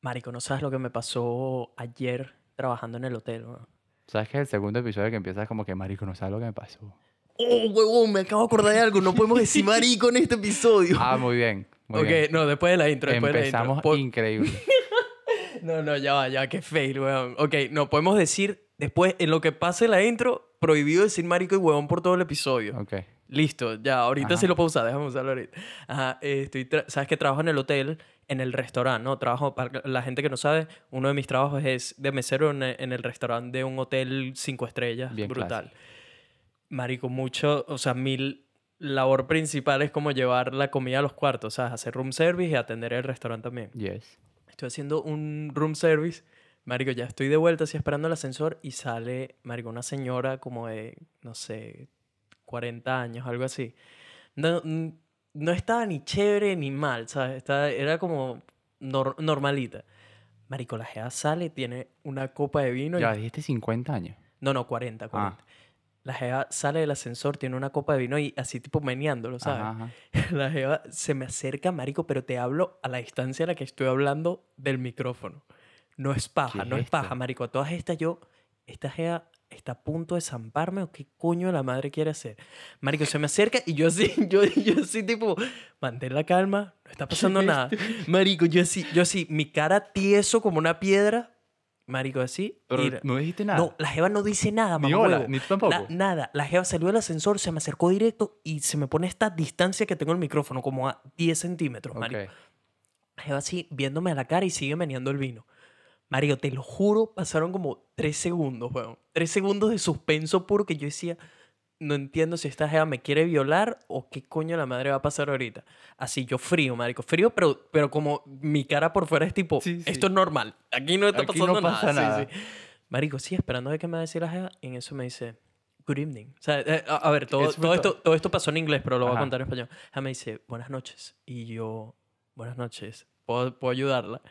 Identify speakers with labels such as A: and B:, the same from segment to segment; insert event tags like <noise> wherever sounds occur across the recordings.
A: Marico, no sabes lo que me pasó ayer trabajando en el hotel, weón.
B: ¿Sabes que es el segundo episodio que empiezas como que, marico, no sabes lo que me pasó?
A: Oh, huevón, me acabo de acordar de algo. No podemos decir <laughs> marico en este episodio.
B: Ah, muy bien. Muy
A: ok,
B: bien.
A: no, después de la intro, después
B: Empezamos
A: de la intro.
B: Increíble. <laughs>
A: No, no, ya va, ya, qué fail, weón. Ok, no, podemos decir después, en lo que pase la intro, prohibido decir marico y huevón por todo el episodio.
B: Ok.
A: Listo, ya, ahorita
B: Ajá.
A: sí lo puedo usar, déjame usarlo ahorita. Ajá, eh, estoy sabes que trabajo en el hotel, en el restaurante, ¿no? Trabajo, para la gente que no sabe, uno de mis trabajos es de mesero en, en el restaurante de un hotel cinco estrellas,
B: Bien
A: brutal. Marico, mucho, o sea, mi labor principal es como llevar la comida a los cuartos, ¿sabes? Hacer room service y atender el restaurante también.
B: Yes.
A: Estoy haciendo un room service. Marico, ya estoy de vuelta, así esperando el ascensor y sale, Marico, una señora como de, no sé, 40 años, algo así. No, no estaba ni chévere ni mal, ¿sabes? Estaba, era como nor- normalita. Marico, la jeva sale, tiene una copa de vino. y-
B: Ya, dijiste 50 años.
A: No, no, 40, 40.
B: Ah.
A: La jeva sale del ascensor, tiene una copa de vino y así tipo meneándolo, ¿sabes?
B: Ajá, ajá. <laughs>
A: La jeva se me acerca, marico, pero te hablo a la distancia a la que estoy hablando del micrófono. No es paja,
B: ¿Qué
A: no
B: es
A: es paja, marico. A todas estas yo, esta jeva está a punto de zamparme o qué coño la madre quiere hacer. Marico, se me acerca y yo así, <laughs> yo, yo así tipo, mantén la calma, no está pasando nada. <laughs> Marico, yo así, yo así, mi cara tieso como una piedra. Marico, así.
B: Pero no dijiste nada.
A: no, la jeva no dice nada,
B: Ni
A: mamá
B: hola,
A: huevo.
B: ni tú tampoco.
A: Na- nada. La jeva salió del ascensor, se me acercó directo y se me pone esta distancia que tengo el micrófono, como a 10 centímetros, marico. La jeva así, viéndome a la cara y sigue meneando el vino. Mario, te lo juro, pasaron como 3 segundos, weón. 3 segundos de suspenso puro que yo decía, no entiendo si esta jeva me quiere violar o qué coño la madre va a pasar ahorita. Así yo frío, marico. Frío, pero, pero como mi cara por fuera es tipo,
B: Sí, sí.
A: esto es normal. Aquí no está
B: Aquí
A: pasando
B: no pasa
A: nada.
B: Nada.
A: sí. Marico, sí, esperando a ver qué me va a decir la jeva. Y en eso me dice, good evening. O sea, eh, a, a ver, todo, todo, esto,
B: todo.
A: esto pasó en inglés, pero lo voy a
B: Ajá.
A: contar en español. Ella me dice, buenas noches. Y yo, buenas noches. ¿Puedo, puedo ayudarla?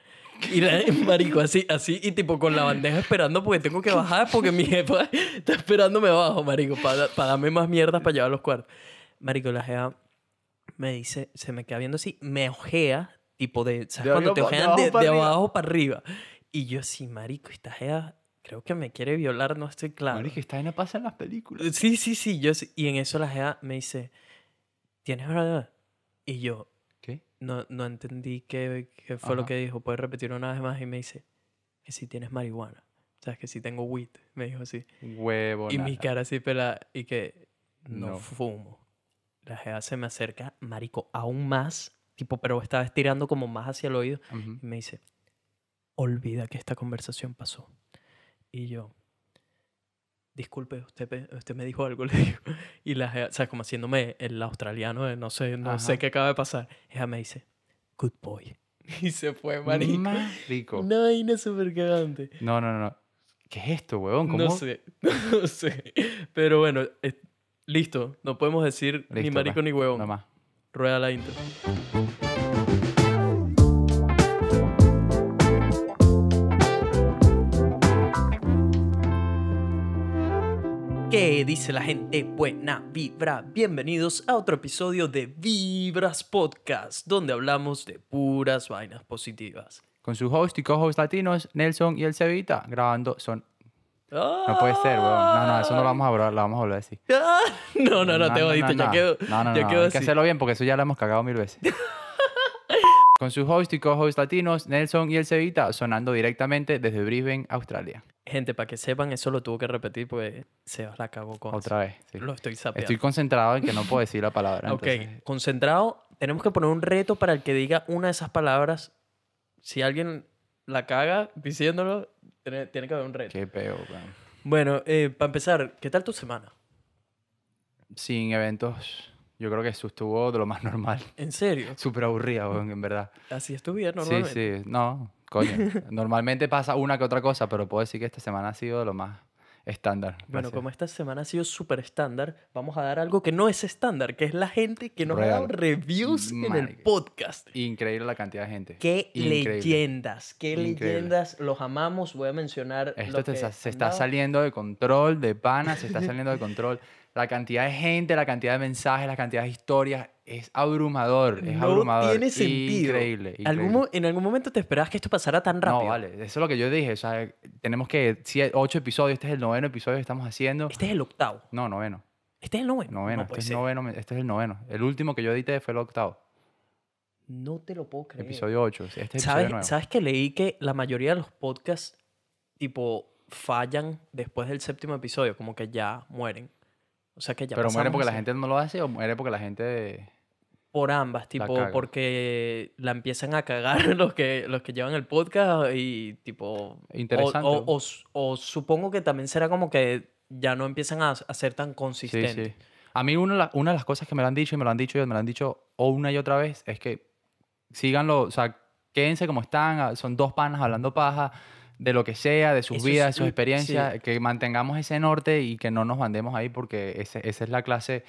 A: Y la, <laughs> marico, así, así, y tipo con la bandeja esperando porque tengo que bajar porque mi jefa <laughs> está esperándome abajo, marico, para darme más mierdas para llevar a los cuartos. Marico, la jefa me dice, se me queda viendo así, me ojea, tipo de, ¿sabes?
B: De
A: Cuando te
B: pa- de
A: ojean de, de abajo para arriba. Y yo así, marico, esta jefa creo que me quiere violar, no estoy claro.
B: Marico, esta vaina pasa en las películas.
A: Sí, sí, sí, yo sí. Y en eso la jefa me dice, ¿tienes verdad? Y yo. No, no entendí qué, qué fue lo que dijo. ¿Puedes repetir una vez más? Y me dice, que si tienes marihuana. ¿Sabes? Que si tengo weed. Me dijo así.
B: Huevo.
A: Y mi cara así pela y que no,
B: No.
A: fumo. La jefa se me acerca, marico, aún más. Tipo, pero estaba estirando como más hacia el oído. Y me dice, olvida que esta conversación pasó. Y yo, disculpe, usted, usted me dijo algo, <laughs> le digo. Y la sea, como haciéndome el australiano de no sé, no sé qué acaba de pasar. Ella me dice, good boy. <laughs> Y se fue, marico.
B: Marico.
A: Una vaina súper cagante.
B: No, no, no. ¿Qué es esto, huevón? ¿Cómo?
A: No sé, <laughs> no sé. Pero bueno, es- listo. No podemos decir ni marico
B: pues.
A: ni huevón.
B: No más.
A: Rueda la intro. ¿Qué dice la gente? Buena vibra. Bienvenidos a otro episodio de Vibras Podcast, donde hablamos de puras vainas positivas.
B: Con su host y co-host latinos, Nelson y el Cevita, grabando son...
A: No
B: puede ser, huevón. No, no, eso no lo vamos a hablar, lo vamos a volver a decir. <laughs>
A: No, no, no, te jodiste, ya
B: no.
A: quedó.
B: No, no,
A: ya
B: no, hay que hacerlo bien porque eso ya lo hemos cagado mil veces. <laughs> Con su host y co-host latinos, Nelson y el Cevita, sonando directamente desde Brisbane, Australia.
A: Gente, para que sepan, eso lo tuvo que repetir porque Sebas la cagó con
B: Otra vez. sí.
A: Lo estoy sapeando.
B: Estoy concentrado en que no puedo decir la palabra. <laughs>
A: ok,
B: entonces-
A: concentrado. Tenemos que poner un reto para el que diga una de esas palabras. Si alguien la caga diciéndolo, tiene, tiene que haber un reto.
B: Qué peo, weón.
A: Bueno, eh, para empezar, ¿qué tal tu semana?
B: Sin eventos, yo creo que eso estuvo de lo más normal.
A: ¿En serio? <laughs>
B: Súper aburrida, en verdad.
A: Así es tu vida
B: Sí,
A: normalmente.
B: sí. No, coño. <laughs> Normalmente pasa una que otra cosa, pero puedo decir que esta semana ha sido lo más estándar.
A: Bueno, como esta semana ha sido súper estándar, vamos a dar algo que no es estándar, que es la gente que nos ha
B: Real.
A: dado reviews en el podcast.
B: Increíble la cantidad de gente.
A: Qué
B: Increíble.
A: leyendas, qué
B: Increíble.
A: leyendas, los amamos. Voy a mencionar.
B: Esto
A: lo que
B: se está saliendo de control, de pana, se está <laughs> saliendo de control. La cantidad de gente, la cantidad de mensajes, la cantidad de historias, es abrumador, es
A: no
B: abrumador.
A: tiene sentido.
B: Increíble,
A: ¿Algún
B: increíble.
A: mo- ¿En algún momento te esperabas que esto pasara tan rápido?
B: No, vale, eso es lo que yo dije, o sea, tenemos que, siete, ocho episodios, este es el noveno episodio que estamos haciendo.
A: Este es el octavo.
B: No, noveno,
A: Este es el noveno.
B: noveno,
A: No
B: este, es noveno este es el noveno. El último que yo edité fue el octavo,
A: No te lo puedo creer.
B: episodio 8, este es
A: ¿Sabes. ¿Sabes que leí que la mayoría de los podcasts, tipo, fallan después del séptimo episodio? Como que ya mueren. O sea que ya
B: Pero muere porque la gente no lo hace o muere porque la gente...
A: Por ambas, tipo, porque la empiezan a cagar <laughs> los que, los que llevan el podcast y tipo...
B: Interesante.
A: O, o supongo que también será como que ya no empiezan a, a ser tan
B: Sí,
A: consistentes.
B: sí. A mí una, una de las cosas que me lo han dicho y me lo han dicho ellos, me lo han dicho o una y otra vez, es que síganlo, o sea, quédense como están, son dos panas hablando paja de lo que sea, de sus
A: Eso
B: vidas, de sus
A: sí.
B: experiencias, que mantengamos ese norte y que no nos mandemos ahí porque ese- esa es la clase,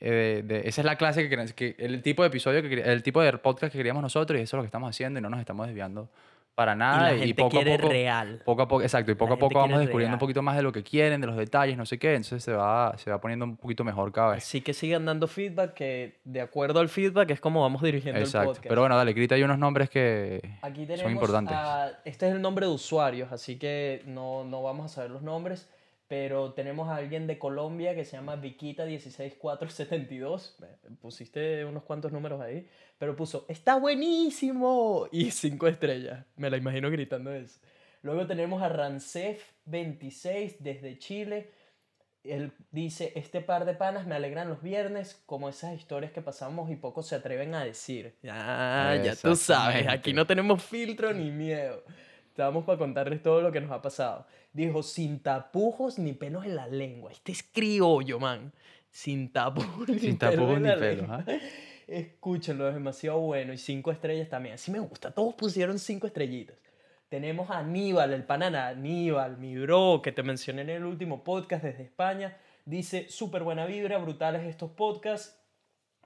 B: eh, de, esa es la clase que, que el tipo de episodio, que, el tipo de podcast que queríamos nosotros y eso es lo que estamos haciendo y no nos estamos desviando para
A: Y
B: nada
A: la gente
B: poco
A: quiere
B: a poco
A: real.
B: poco a poco, exacto, y poco a poco vamos descubriendo un poquito más de lo que quieren, de los detalles, no sé qué, entonces se va, se va poniendo un poquito mejor cada vez.
A: Así que sigan dando feedback, que de acuerdo al feedback es como vamos dirigiendo el
B: Exacto.
A: podcast.
B: Pero bueno, dale, grita ahí unos nombres que
A: Aquí
B: son importantes.
A: a- este es el nombre de usuarios, así que no, no vamos a saber los nombres, pero tenemos a alguien de Colombia que se llama Viquita16472. Eh, Pusiste unos cuantos números ahí, pero puso, está buenísimo, y <laughs> cinco estrellas. Me la imagino gritando eso. Luego tenemos a Rancef26 desde Chile. Él dice, este par de panas me alegran los viernes, como esas historias que pasamos y pocos se atreven a decir. Ah, ya tú sabes, aquí no tenemos filtro ni miedo. Estamos para contarles todo lo que nos ha pasado. Dijo, sin tapujos ni pelos en la lengua. Este es criollo, man. Sin tapujos ni
B: Sin
A: pelos
B: tapujos
A: en
B: ni
A: la
B: pelos,
A: lengua.
B: ¿ah?
A: Escúchenlo, es demasiado bueno. Y cinco estrellas también. Así me gusta. Todos pusieron cinco estrellitas. Tenemos a Aníbal, el panana Aníbal, mi bro, que te mencioné en el último podcast desde España. Dice, súper buena vibra, brutales estos podcasts.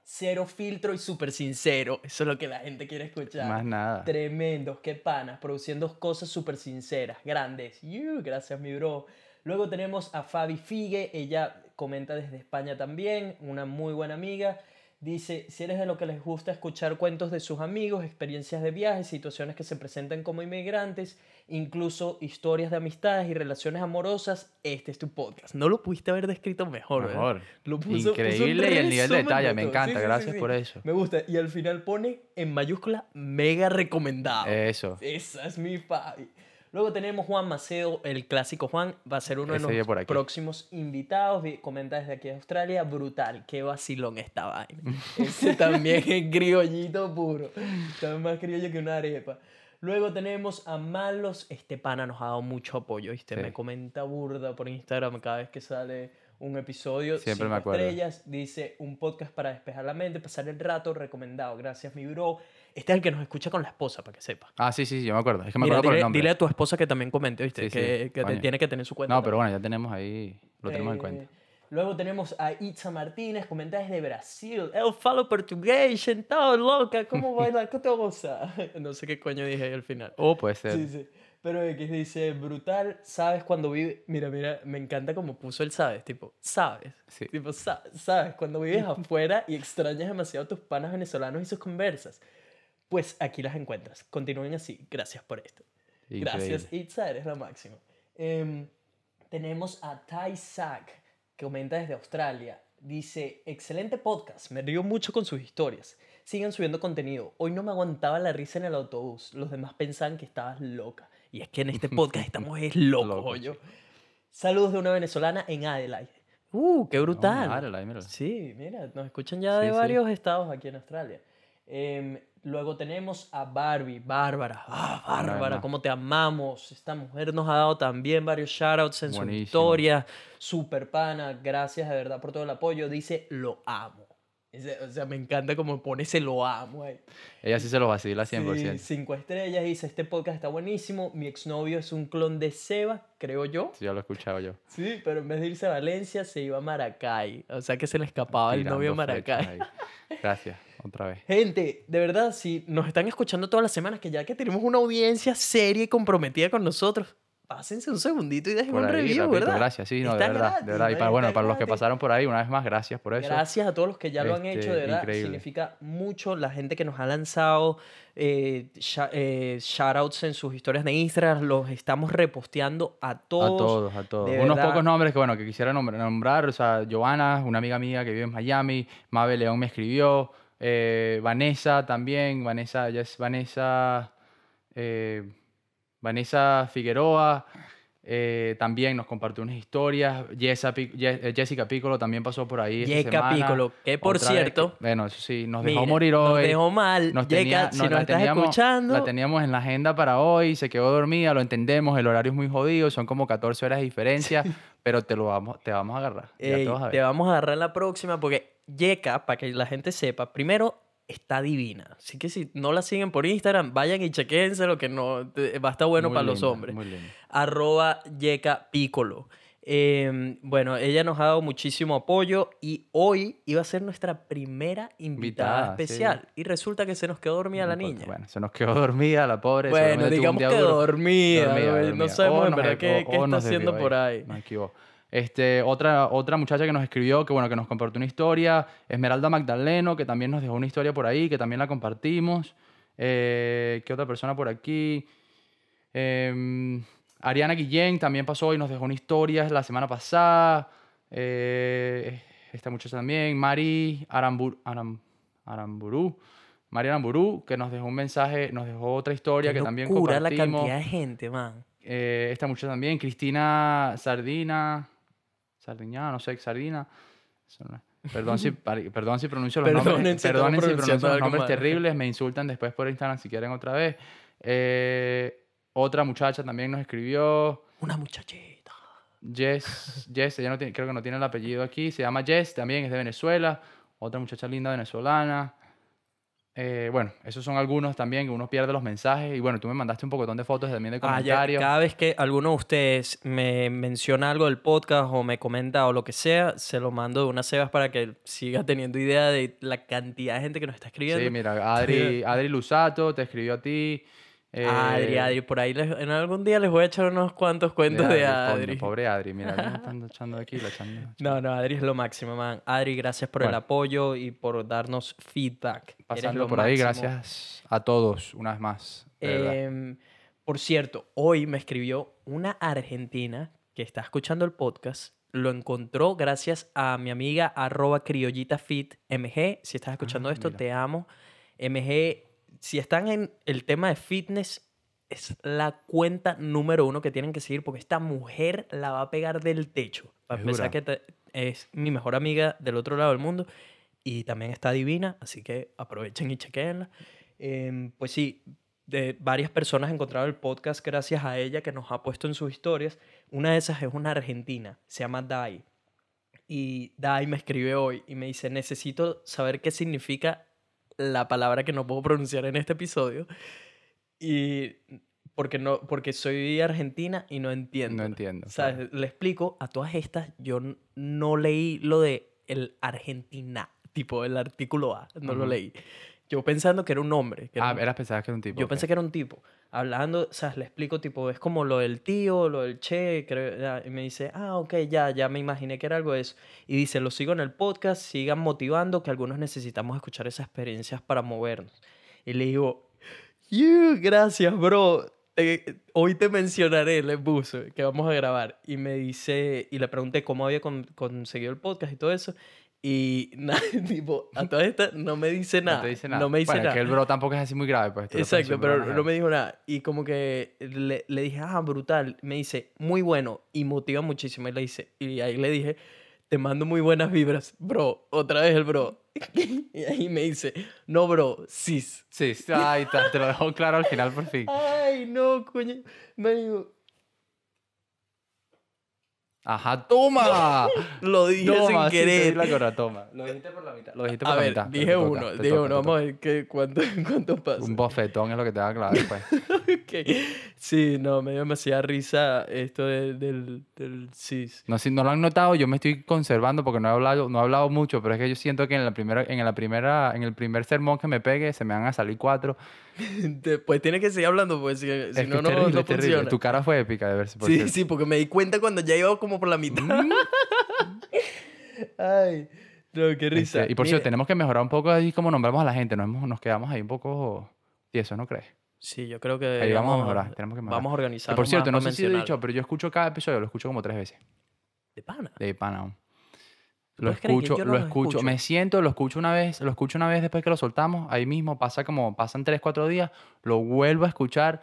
A: Cero filtro y súper sincero. <laughs> Eso es lo que la gente quiere escuchar.
B: Más nada.
A: Tremendos, qué panas, produciendo cosas súper sinceras, grandes. You, gracias, mi bro. Luego tenemos a Fabi Figue, ella comenta desde España también, una muy buena amiga. Dice, si eres de lo que les gusta escuchar cuentos de sus amigos, experiencias de viajes, situaciones que se presentan como inmigrantes, incluso historias de amistades y relaciones amorosas, este es tu podcast. No lo pudiste haber descrito mejor.
B: Mejor.
A: Lo puso-
B: Increíble y el nivel de detalle, me encanta,
A: Sí, sí, sí,
B: gracias
A: sí.
B: por eso.
A: Me gusta. Y al final pone en mayúscula mega recomendado.
B: Eso.
A: Esa es mi Fabi. Luego tenemos Juan Macedo, el clásico Juan, va a ser uno de
B: Ese
A: los
B: aquí.
A: próximos invitados. Vi- Comenta desde aquí de Australia, brutal, qué vacilón esta vaina. <laughs> Ese también es criollito puro, está más criollo que una arepa. Luego tenemos a Malos, este pana nos ha dado mucho apoyo, ¿viste?
B: Sí.
A: Me comenta burda por Instagram cada vez que sale un episodio.
B: Siempre me acuerdo.
A: estrellas, dice un podcast para despejar la mente, pasar el rato, recomendado. Gracias, mi bro. Este es el que nos escucha con la esposa, para que sepa.
B: Ah, sí, sí, sí, yo me acuerdo. Es que me
A: Mira,
B: acuerdo por el
A: dile,
B: nombre.
A: dile a tu esposa que también comente, ¿viste?
B: Sí, sí,
A: que que te-
B: coño.
A: tiene que tener su cuenta.
B: No, pero bueno, ya tenemos ahí, lo tenemos en
A: Eh,
B: cuenta.
A: Luego tenemos a Itza Martínez, comenta desde Brasil. Eu falo portugués, então, loca, ¿cómo <laughs> baila? ¿Qué te goza? <laughs> No sé qué coño dije ahí al final.
B: O puede ser.
A: Sí, sí. Pero X dice, brutal, sabes cuando vive... Mira, mira, me encanta como puso el sabes, tipo, sabes.
B: Sí.
A: Tipo, sa- sabes, cuando vives afuera y extrañas demasiado a tus panas venezolanos y sus conversas. Pues aquí las encuentras. Continúen así. Gracias por esto. Gracias. Itza, eres la máxima. Em, tenemos a Tai Sack, que comenta desde Australia. Dice, excelente podcast, me río mucho con sus historias. Sigan subiendo contenido. Hoy no me aguantaba la risa en el autobús. Los demás pensaban que estabas loca. Y es que en este <laughs> podcast estamos es locos,
B: Locos,
A: oye. Saludos de una venezolana en Adelaide. Uh, qué brutal.
B: mira, Adelaide, mira.
A: Sí, mira, nos escuchan ya de
B: Sí, sí.
A: varios estados aquí en Australia. Em, luego tenemos a Barbie, Bárbara. Ah, Bárbara, cómo te amamos. Esta mujer nos ha dado también varios shoutouts en su historia. Super pana, gracias de verdad por todo el apoyo. Dice, lo amo. O sea, me encanta como pone ese lo amo ahí.
B: Ella sí se lo vacila 100%.
A: Sí, cinco estrellas. Dice, este podcast está buenísimo. Mi exnovio es un clon de Seba, creo yo.
B: Sí, ya lo he escuchado yo.
A: Sí, pero en vez de irse a Valencia, se iba a Maracay. O sea que se le escapaba el novio a Maracay.
B: Gracias, otra vez.
A: Gente, de verdad, si nos están escuchando todas las semanas, que ya que tenemos una audiencia seria y comprometida con nosotros, pásense un segundito y dejen un review,
B: rapidito,
A: ¿verdad?
B: Gracias, sí, no, de verdad,
A: gratis,
B: de verdad. Y para, bueno, para los que pasaron por ahí, una vez más, gracias por eso.
A: Gracias a todos los que ya lo han hecho, de
B: Este,
A: verdad.
B: increíble.
A: Significa mucho la gente que nos ha lanzado eh, eh, shoutouts en sus historias de Instagram. Los estamos reposteando a todos.
B: A todos, a todos.
A: de
B: Unos
A: verdad.
B: pocos nombres que, bueno, que quisiera nombrar, nombrar, o sea, Giovanna, una amiga mía que vive en Miami, Mabe León me escribió, eh, Vanessa también, Vanessa, ya es Vanessa, eh, Vanessa Figueroa, eh, también nos compartió unas historias, eh, Jessica Piccolo también pasó por ahí semana.
A: Piccolo, que por
B: Otra vez
A: cierto,
B: bueno, eso sí, nos dejó
A: mira,
B: morir hoy.
A: Nos dejó mal.
B: Nos tenía-
A: si
B: nos-
A: nos
B: la
A: estás
B: teníamos-
A: escuchando.
B: La teníamos en la agenda para hoy, se quedó dormida, lo entendemos, el horario es muy jodido, son como 14 horas de diferencia, <laughs> pero te lo vamos, te vamos a agarrar. Ya te vas a ver.
A: te vamos a agarrar la próxima porque Yeka, para que la gente sepa, primero está divina. Así que si no la siguen por Instagram, vayan y chequense lo que no te- va a estar bueno
B: Muy
A: para los hombres.
B: Muy
A: arroba Yeka Piccolo. Eh, bueno, ella nos ha dado muchísimo apoyo y hoy iba a ser nuestra primera invitada,
B: Invitada, sí.
A: especial. Y resulta que se nos quedó dormida la
B: No
A: niña.
B: Bueno, se nos quedó dormida la pobre.
A: Bueno, digamos que dormida,
B: Dormida,
A: güey, no
B: dormida.
A: sabemos
B: O
A: en verdad qué, está haciendo por ahí.
B: Me equivoco. Este, otra, otra muchacha que nos escribió, que bueno, que nos compartió una historia, Esmeralda Magdaleno, que también nos dejó una historia por ahí, que también la compartimos. Eh, ¿Qué otra persona por aquí? Em, Ariana Guillén también pasó y nos dejó una historia la semana pasada. Eh, esta muchacha también, Mari Arambur, Aram- Aramburu. Mari Aramburu, que nos dejó un mensaje, nos dejó otra historia
A: Qué
B: que también
A: locura la
B: compartimos.
A: cantidad de gente, man.
B: Eh, esta muchacha también, Cristina Sardina. Sardiña, no sé, Sardina. Perdón si, perdón si pronuncio los
A: Perdonen
B: nombres,
A: si
B: si pronuncio los nombres terribles, me insultan después por Instagram si quieren otra vez. Eh, otra muchacha también nos escribió,
A: Una muchachita.
B: Jess, Jess, ella no tiene, creo que no tiene el apellido aquí, se llama Jess, también es de Venezuela, otra muchacha linda venezolana. Eh, bueno, esos son algunos también que uno pierde los mensajes. Y bueno, tú me mandaste un pocotón de fotos también de
A: Ah, ya,
B: comentarios.
A: cada vez que alguno de ustedes me menciona algo del podcast o me comenta o lo que sea, se lo mando de unas cebas para que siga teniendo idea de la cantidad de gente que nos está escribiendo.
B: Sí, mira, Adri, <laughs> Adri Lusato te escribió a ti. Eh,
A: Adri, Adri, por ahí les- en algún día les voy a echar unos cuantos cuentos de Adri.
B: pobre Adri, mira, <laughs> me están echando aquí, la echando.
A: No, no, Adri es lo máximo, man. Adri, gracias por el apoyo y por darnos feedback.
B: Pasando por ahí, gracias a todos, una vez más.
A: Em, por cierto, hoy me escribió una argentina que está escuchando el podcast. Lo encontró gracias a mi amiga arroba criollitafit MG. Si estás escuchando
B: Ah,
A: esto,
B: mira.
A: te amo. MG, si están en el tema de fitness, es la cuenta número uno que tienen que seguir porque esta mujer la va a pegar del techo. Para
B: Es
A: empezar, que te- es mi mejor amiga del otro lado del mundo y también está divina, así que aprovechen y chequenla. Em, pues sí, de varias personas encontraron el podcast gracias a ella que nos ha puesto en sus historias. Una de esas es una argentina, se llama Dai. Y Dai me escribe hoy y me dice, necesito saber qué significa la palabra que no puedo pronunciar en este episodio. Y porque, no, porque soy argentina y no entiendo.
B: No entiendo.
A: ¿Sabes? Le explico, a todas estas yo no leí lo de el Argentina, tipo el artículo A, no lo leí. Yo pensando que era un hombre. que era
B: Ah,
A: un-
B: eras pensabas que era un tipo.
A: yo
B: ok.
A: pensé que era un tipo. Hablando, ¿sabes? Le explico, tipo, es como lo del tío, lo del che, creo, y me dice, ah, ok, ya, ya me imaginé que era algo de eso. Y dice, lo sigo en el podcast, sigan motivando, que algunos necesitamos escuchar esas experiencias para movernos. Y le digo, "You, gracias, bro. Eh, hoy te mencionaré, le puso, que vamos a grabar. Y me dice, y le pregunté cómo había con- conseguido el podcast y todo eso. Y <laughs> nada, tipo, a todas estas no me dice nada.
B: No te dice nada.
A: No me dice
B: bueno,
A: nada.
B: que el bro tampoco es así muy grave, pues.
A: Exacto, pero no me dijo nada. Y como que le, le dije, ah, brutal. Me dice, muy bueno y motiva muchísimo. Y le dice, y ahí le dije, te mando muy buenas vibras, bro. Otra vez el bro. <laughs> y ahí me dice, no, bro, cis.
B: Sí, ahí está, te lo dejó claro al final por fin.
A: Ay, no, coño. Me dijo,
B: Ajá, toma.
A: Lo dije
B: Toma,
A: sin
B: sí,
A: querer.
B: la gorra, toma. Lo dijiste por la mitad. Lo dijiste por
A: a
B: la
A: ver,
B: mitad.
A: Dije
B: toca,
A: uno, dije
B: toca,
A: uno. Vamos a ver qué, cuánto, <laughs> cuánto pasa.
B: Un bofetón es lo que te va a clavar después. <laughs>
A: Ok. Sí, no, me dio demasiada risa esto de- del, del cis.
B: No, si no lo han notado, yo me estoy conservando porque no he hablado, no he hablado mucho, pero es que yo siento que en la primera, en la primera, en el primer sermón que me pegue se me van a salir cuatro. <laughs>
A: Después tienes que seguir hablando porque si, si no, no,
B: terrible,
A: no funciona.
B: Tu cara fue épica de verse por
A: Sí,
B: cierto.
A: sí, porque me di cuenta cuando ya iba como por la mitad. Ay, no, qué risa.
B: Este, y por cierto, tenemos que mejorar un poco ahí cómo nombramos a la gente. Nos, hemos- nos quedamos ahí un poco tiesos, ¿no crees?
A: Sí, yo creo que
B: Ahí vamos a mejorar, tenemos que mejorar.
A: Vamos a organizar.
B: por cierto, no sé si lo he dicho, pero yo escucho cada episodio, lo escucho como tres veces.
A: De pana.
B: De Panam. Lo escucho,
A: yo no
B: lo escucho? me siento, lo escucho una vez, lo escucho una vez después que lo soltamos, ahí mismo pasa como, pasan tres, cuatro días, lo vuelvo a escuchar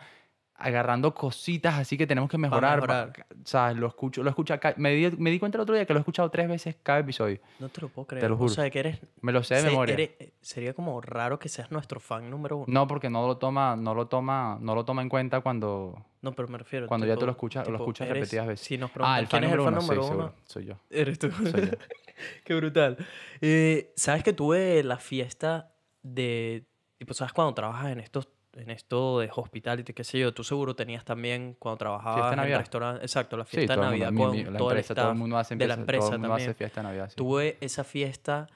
B: agarrando cositas así que tenemos que mejorar.
A: mejorar.
B: O sea, lo escucho, lo escucho, me di, me di cuenta el otro día que lo he escuchado tres veces cada episodio.
A: No te lo puedo creer.
B: lo
A: O
B: juro.
A: sea, que eres...
B: Me lo sé de
A: se-
B: memoria.
A: eres- eh, sería como raro que seas nuestro fan número uno.
B: No, porque no lo toma, no lo toma, no lo toma en cuenta cuando,
A: No, pero me refiero.
B: cuando ya tú lo escuchas, lo escuchas
A: eres-
B: repetidas veces.
A: Si nos
B: ah, el
A: quién
B: fan
A: es el
B: número
A: fan
B: uno, sí,
A: número uno,
B: soy yo.
A: eres tú.
B: Soy yo. <laughs>
A: Qué brutal. Eh, ¿Sabes que tuve la fiesta de... Tipo, ¿sabes cuando trabajas en estos en esto de hospitality, qué sé yo, tú seguro tenías también cuando trabajabas en
B: Navidad.
A: restaurante, exacto, la
B: Sí,
A: fiesta de
B: todo el
A: Navidad
B: mundo,
A: con
B: mi- mi- la
A: todo el
B: empresa, todo el mundo hace
A: de la
B: empresa,
A: empresa
B: todo el mundo hace fiesta de Navidad. sí.
A: Tuve esa fiesta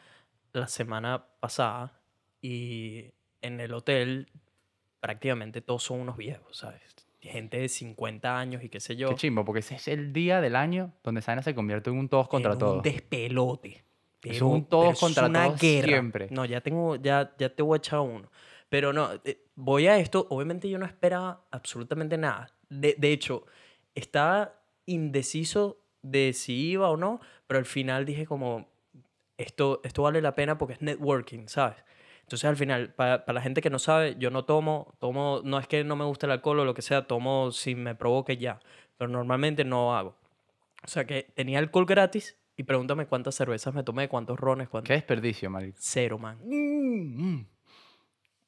A: la semana pasada y en el hotel prácticamente todos son unos viejos, ¿sabes? Gente de 50 años y qué sé yo.
B: Qué chimbo, porque ese es el día del año donde Saina se convierte en un todos contra
A: en
B: todos.
A: Un despelote. Pero-
B: es un todos contra
A: es una
B: todos
A: guerra.
B: siempre.
A: No, ya tengo, ya, ya te voy a echar uno. Pero no, eh, voy a esto. Obviamente yo no esperaba absolutamente nada. De, de hecho, estaba indeciso de si iba o no, pero al final dije como, esto, esto vale la pena porque es networking, ¿sabes? Entonces al final, para, la gente que no sabe, yo no tomo, tomo, no es que no me guste el alcohol o lo que sea, tomo si me provoque ya, pero normalmente no hago. O sea que tenía alcohol gratis y pregúntame cuántas cervezas me tomé, cuántos rones, cuántos...
B: Qué desperdicio, marico.
A: Cero, man.
B: Mm,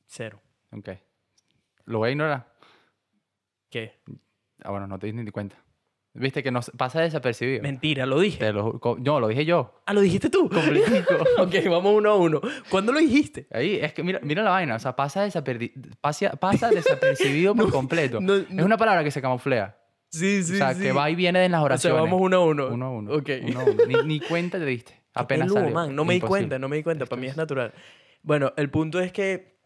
A: Cero.
B: Ok. Lo voy a ignorar.
A: ¿Qué?
B: Ah, bueno, no te diste ni cuenta. Viste que nos pasa desapercibido.
A: Mentira, lo dije.
B: Te lo no, lo dije yo.
A: Ah, lo dijiste tú.
B: Completico. <laughs>
A: ok, vamos uno a uno. ¿Cuándo lo dijiste?
B: Ahí, es que mira, mira la vaina. O sea, pasa, desaperdi- pasa, pasa desapercibido <laughs> por completo.
A: no,
B: Es una palabra que se camuflea.
A: Sí, sí,
B: o sea,
A: sí.
B: que va y viene en las
A: O sea,
B: oraciones.
A: vamos uno a uno.
B: Uno a uno.
A: Ok.
B: Uno a uno. Ni, ni cuenta te diste. <laughs> Apenas
A: peludo,
B: salió.
A: man. No me di cuenta, no me di cuenta.
B: Esto
A: Para mí es- natural. Bueno, el punto es que,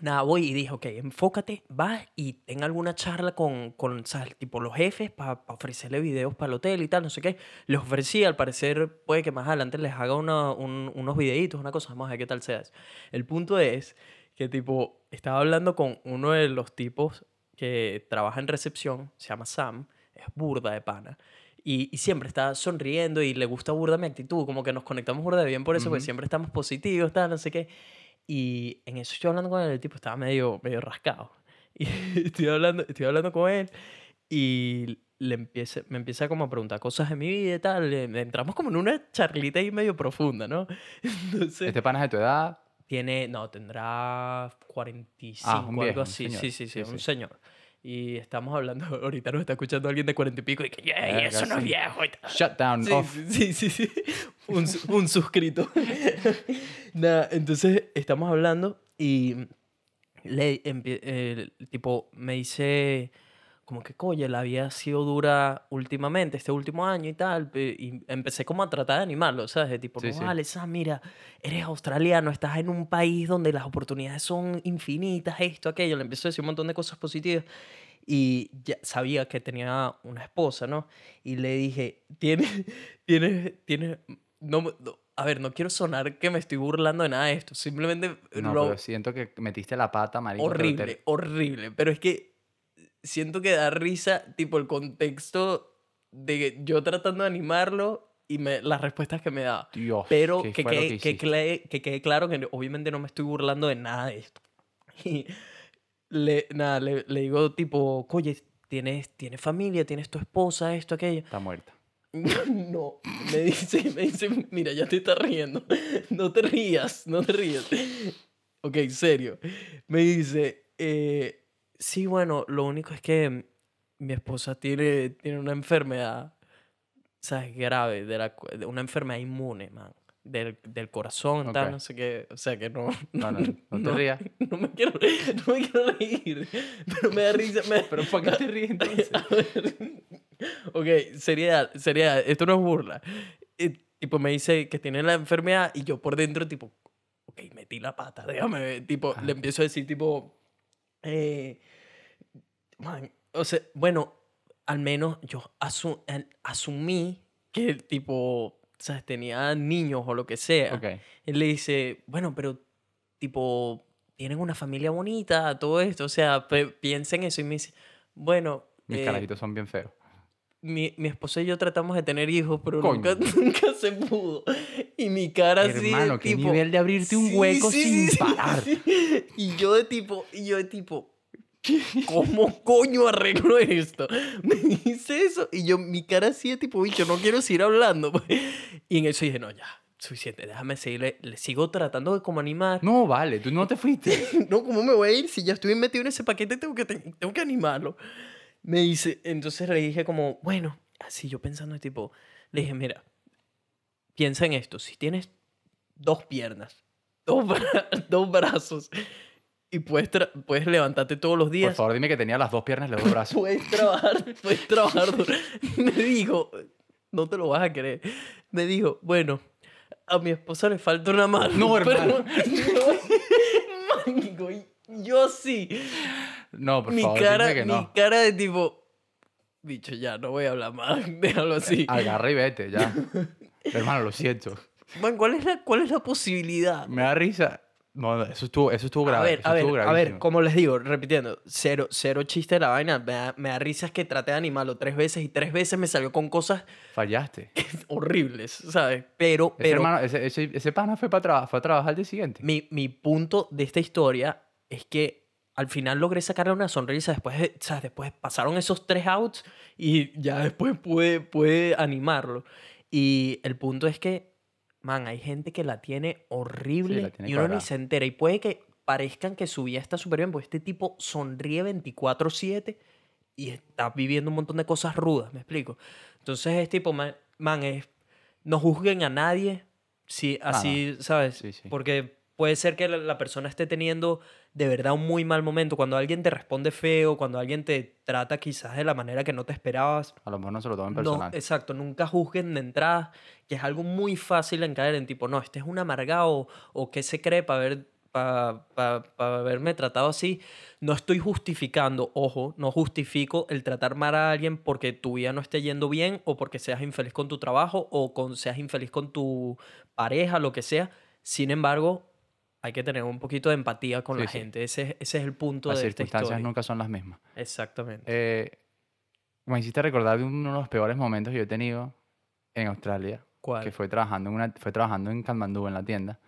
A: nada, voy y dije, ok, enfócate, vas y ten alguna charla con, con ¿sabes? tipo los jefes para ofrecerle videos para el hotel y tal, no sé qué. Les ofrecí, al parecer, puede que más adelante les haga una- un- unos videitos, una cosa, vamos a ver qué tal sea eso. El punto es que, tipo, estaba hablando con uno de los tipos que trabaja en recepción, se llama Sam, es burda de pana. Y, y siempre está sonriendo y le gusta burda mi actitud, como que nos conectamos burda de bien por eso, porque
B: Ujú.
A: siempre estamos positivos, tal, no sé qué. Y en eso estoy hablando con él, el tipo estaba medio, medio rascado. <laughs> Y estoy hablando, estoy hablando con él y le empieza, me empieza como a preguntar cosas de mi vida y tal. eh, Entramos como en una charlita ahí medio profunda, ¿no? <laughs> Entonces,
B: Este pana es de tu edad.
A: tiene, no, tendrá 45
B: Ah, un
A: algo
B: viejo, un
A: así.
B: señor.
A: Sí, sí, sí,
B: Sí,
A: un
B: sí.
A: señor. Y estamos hablando, <laughs> ahorita nos está escuchando alguien de 40 y pico y que, "Ey,
B: Verga,
A: eso no es viejo. y tal".
B: Shut down.
A: Sí,
B: off.
A: sí, sí, sí. Un, un suscrito. <laughs> Nada, entonces estamos hablando y le el tipo me dice como que coño, la vida ha sido dura últimamente, este último año y tal, y empecé como a tratar de animarlo, ¿sabes? De tipo,
B: Sí,
A: no
B: sí.
A: vale, Sam, mira, eres australiano, estás en un país donde las oportunidades son infinitas, esto, aquello, le empiezo a decir un montón de cosas positivas y ya sabía que tenía una esposa, ¿no? Y le dije, tienes, <laughs> tienes, tienes, no, no- a ver, no quiero sonar que me estoy burlando de nada de esto, simplemente
B: No,
A: lo
B: pero siento que metiste la pata, marico. pero te-
A: horrible, horrible, pero es que siento que da risa, tipo, el contexto de yo tratando de animarlo y me, las respuestas que me da.
B: Dios,
A: Pero
B: ¿qué
A: que, quede,
B: que
A: que, que quede claro que obviamente no me estoy burlando de nada de esto. <laughs> Y le, nada, le, le digo tipo, oye, ¿tienes, tienes familia, tienes tu esposa, esto, aquello.
B: Está muerta. <laughs>
A: No, me dice, me dice, mira, ya te estás riendo. <laughs> No te rías, no te rías. Ok, serio. Me dice, eh, sí, bueno, lo único es que mi esposa tiene, tiene una enfermedad. ¿sabes? Grave, de, la, de una enfermedad inmune, man. Del, del corazón, tal,
B: Ok.
A: no sé qué. O sea, que no... <laughs>
B: No, no, no te rías. <laughs>
A: No me quiero, no me quiero reír, pero me da risa. Me, <laughs>
B: Pero ¿por qué te ríes entonces?
A: A ver, ok, seriedad, seriedad, esto no es burla. Y, tipo, me dice que tiene la enfermedad y yo por dentro, tipo, ok, metí la pata, déjame ver. Tipo,
B: Ajá.
A: le empiezo a decir, tipo, eh, man, o sea, bueno, al menos yo asu- al- asumí que, tipo, ¿sabes? Tenía niños o lo que sea.
B: Ok.
A: Él le dice, bueno, pero tipo, tienen una familia bonita, todo esto, o sea, piensa en eso y me dice, bueno,
B: Mis
A: eh,
B: carajitos son bien feos.
A: Mi, mi esposa y yo tratamos de tener hijos, pero nunca, <laughs> nunca se pudo. Y mi cara así de
B: Hermano, qué
A: tipo,
B: nivel de abrirte un
A: "Sí,
B: hueco
A: sí,
B: sin
A: sí,
B: parar.
A: sí". Y yo de tipo, y yo de tipo, ¿cómo coño arreglo esto? <laughs> Me dice eso y yo, mi cara así de tipo, bicho, no quiero seguir hablando. <laughs> Y en eso dije, no, ya, suficiente, déjame seguirle, le sigo tratando de como animar.
B: No, vale, tú no te fuiste.
A: No, ¿cómo me voy a ir? Si ya estoy metido en ese paquete, tengo que, tengo que animarlo. Me dice, entonces le dije como, bueno, así yo pensando, tipo, le dije, mira, piensa en esto, si tienes dos piernas, dos, bra- <laughs> dos brazos y puedes, puedes levantarte todos los
B: Por
A: días,
B: favor, dime que tenía las dos piernas y los dos brazos. <laughs>
A: puedes trabajar, puedes trabajar. duro". <laughs> Me dijo, no te lo vas a creer, me dijo, bueno, a mi esposa le falta una mano.
B: No,
A: pero-
B: hermano.
A: Marico, y yo sí.
B: No, por
A: mi
B: favor,
A: cara,
B: dime que
A: mi
B: no.
A: cara de tipo, bicho, ya, no voy a hablar más, <laughs> déjalo así.
B: Agarra y vete, ya. <laughs> Hermano, lo siento.
A: Man, ¿cuál es la, cuál es la posibilidad?
B: Me da risa. No, eso estuvo, eso estuvo
A: A
B: grave.
A: ver,
B: eso
A: a ver, a ver, como les digo, repitiendo, cero, cero chiste de la vaina, me da, me da risas que traté de animarlo tres veces y tres veces me salió con cosas
B: Fallaste. <laughs>
A: horribles, ¿sabes? Pero,
B: Ese,
A: pero
B: hermano, ese, ese, ese pana fue, para fue a trabajar al día siguiente.
A: mi, mi punto de esta historia es que al final logré sacarle una sonrisa después, de- ¿sabes? Después pasaron esos tres outs y ya después pude, pude animarlo. Y el punto es que, man, hay gente que la tiene horrible
B: Sí, la tiene
A: y uno ni se entera. Y puede que parezcan que su vida está súper bien, porque este tipo sonríe 24-7 y está viviendo un montón de cosas rudas, ¿me explico? Entonces es tipo, man, man, es, no juzguen a nadie, si
B: Ah,
A: así, ¿sabes?
B: Sí, sí.
A: Porque puede ser que la, persona esté teniendo de verdad un muy mal momento. Cuando alguien te responde feo, cuando alguien te trata quizás de la manera que no te esperabas.
B: A lo mejor no se lo tomen
A: No,
B: personal.
A: exacto, nunca juzguen de entrada, que es algo muy fácil en caer en tipo, no, este es un amargado o qué se cree para ver para haberme tratado así. No estoy justificando, ojo, no justifico el tratar mal a alguien porque tu vida no esté yendo bien o porque seas infeliz con tu trabajo o con, seas infeliz con tu pareja, lo que sea. Sin embargo, hay que tener un poquito de empatía con
B: Sí,
A: la
B: sí.
A: gente. Ese, es- ese es el punto
B: Las
A: de esta
B: circunstancias
A: historia.
B: nunca son las mismas.
A: Exactamente.
B: Eh, me hiciste recordar uno de los peores momentos que yo he tenido en Australia,
A: ¿Cuál?
B: que fue trabajando en una, fue trabajando en Katmandú en la tienda.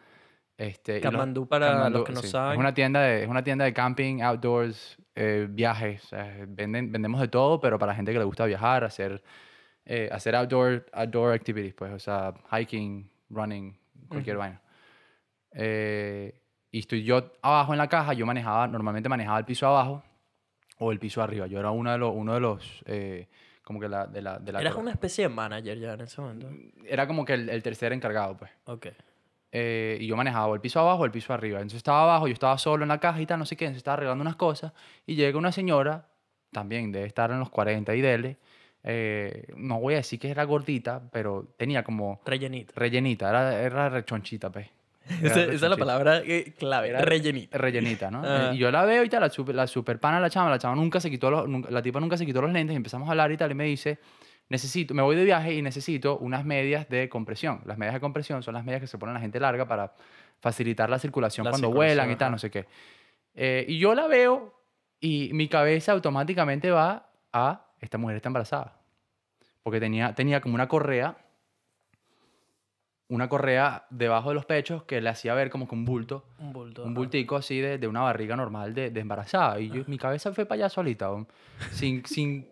B: Este, los-
A: para los que no
B: sí.
A: saben.
B: Es una tienda de, es una tienda de camping, outdoors, eh, viajes. sea, venden, vendemos de todo, pero para la gente que le gusta viajar, hacer, eh, hacer outdoor, outdoor activities, pues, o sea, hiking, running, cualquier vaina. Eh, y estoy yo abajo en la caja, yo manejaba, normalmente manejaba el piso abajo o el piso arriba. Yo era uno de los, uno de los eh, como que la, de la, de la
A: Eras una especie de manager ya en ese momento.
B: Era como que el, el tercer encargado, pues.
A: Ok.
B: Eh, y yo manejaba el piso abajo o el piso arriba. Entonces estaba abajo, yo estaba solo en la caja y tal, no sé qué, entonces estaba arreglando unas cosas y llega una señora, también debe estar en los 40 y dele, eh, no voy a decir que era gordita, pero tenía como
A: Rellenita.
B: rellenita, era, era rechonchita, pues. <laughs>
A: Esa, esa es la palabra eh, clave.
B: Era
A: rellenita.
B: rellenita, ¿no? Eh, Y yo la veo y tal, la super, la super pana, la chama, la chama nunca se quitó los, nunca- la tipa nunca se quitó los lentes y empezamos a hablar y tal, y me dice, necesito, me voy de viaje y necesito unas medias de compresión. Las medias de compresión son las medias que se ponen la gente larga para facilitar la circulación
A: La
B: cuando
A: circulación,
B: vuelan y tal,
A: ajá.
B: no sé qué. Eh, y yo la veo y mi cabeza automáticamente va a, esta mujer está embarazada. Porque tenía, tenía como una correa, una correa debajo de los pechos que le hacía ver como que un bulto
A: Un bulto.
B: un bultico así de, de una barriga normal de, de embarazada. Y yo, mi cabeza fue para allá solita, sin, <laughs> sin,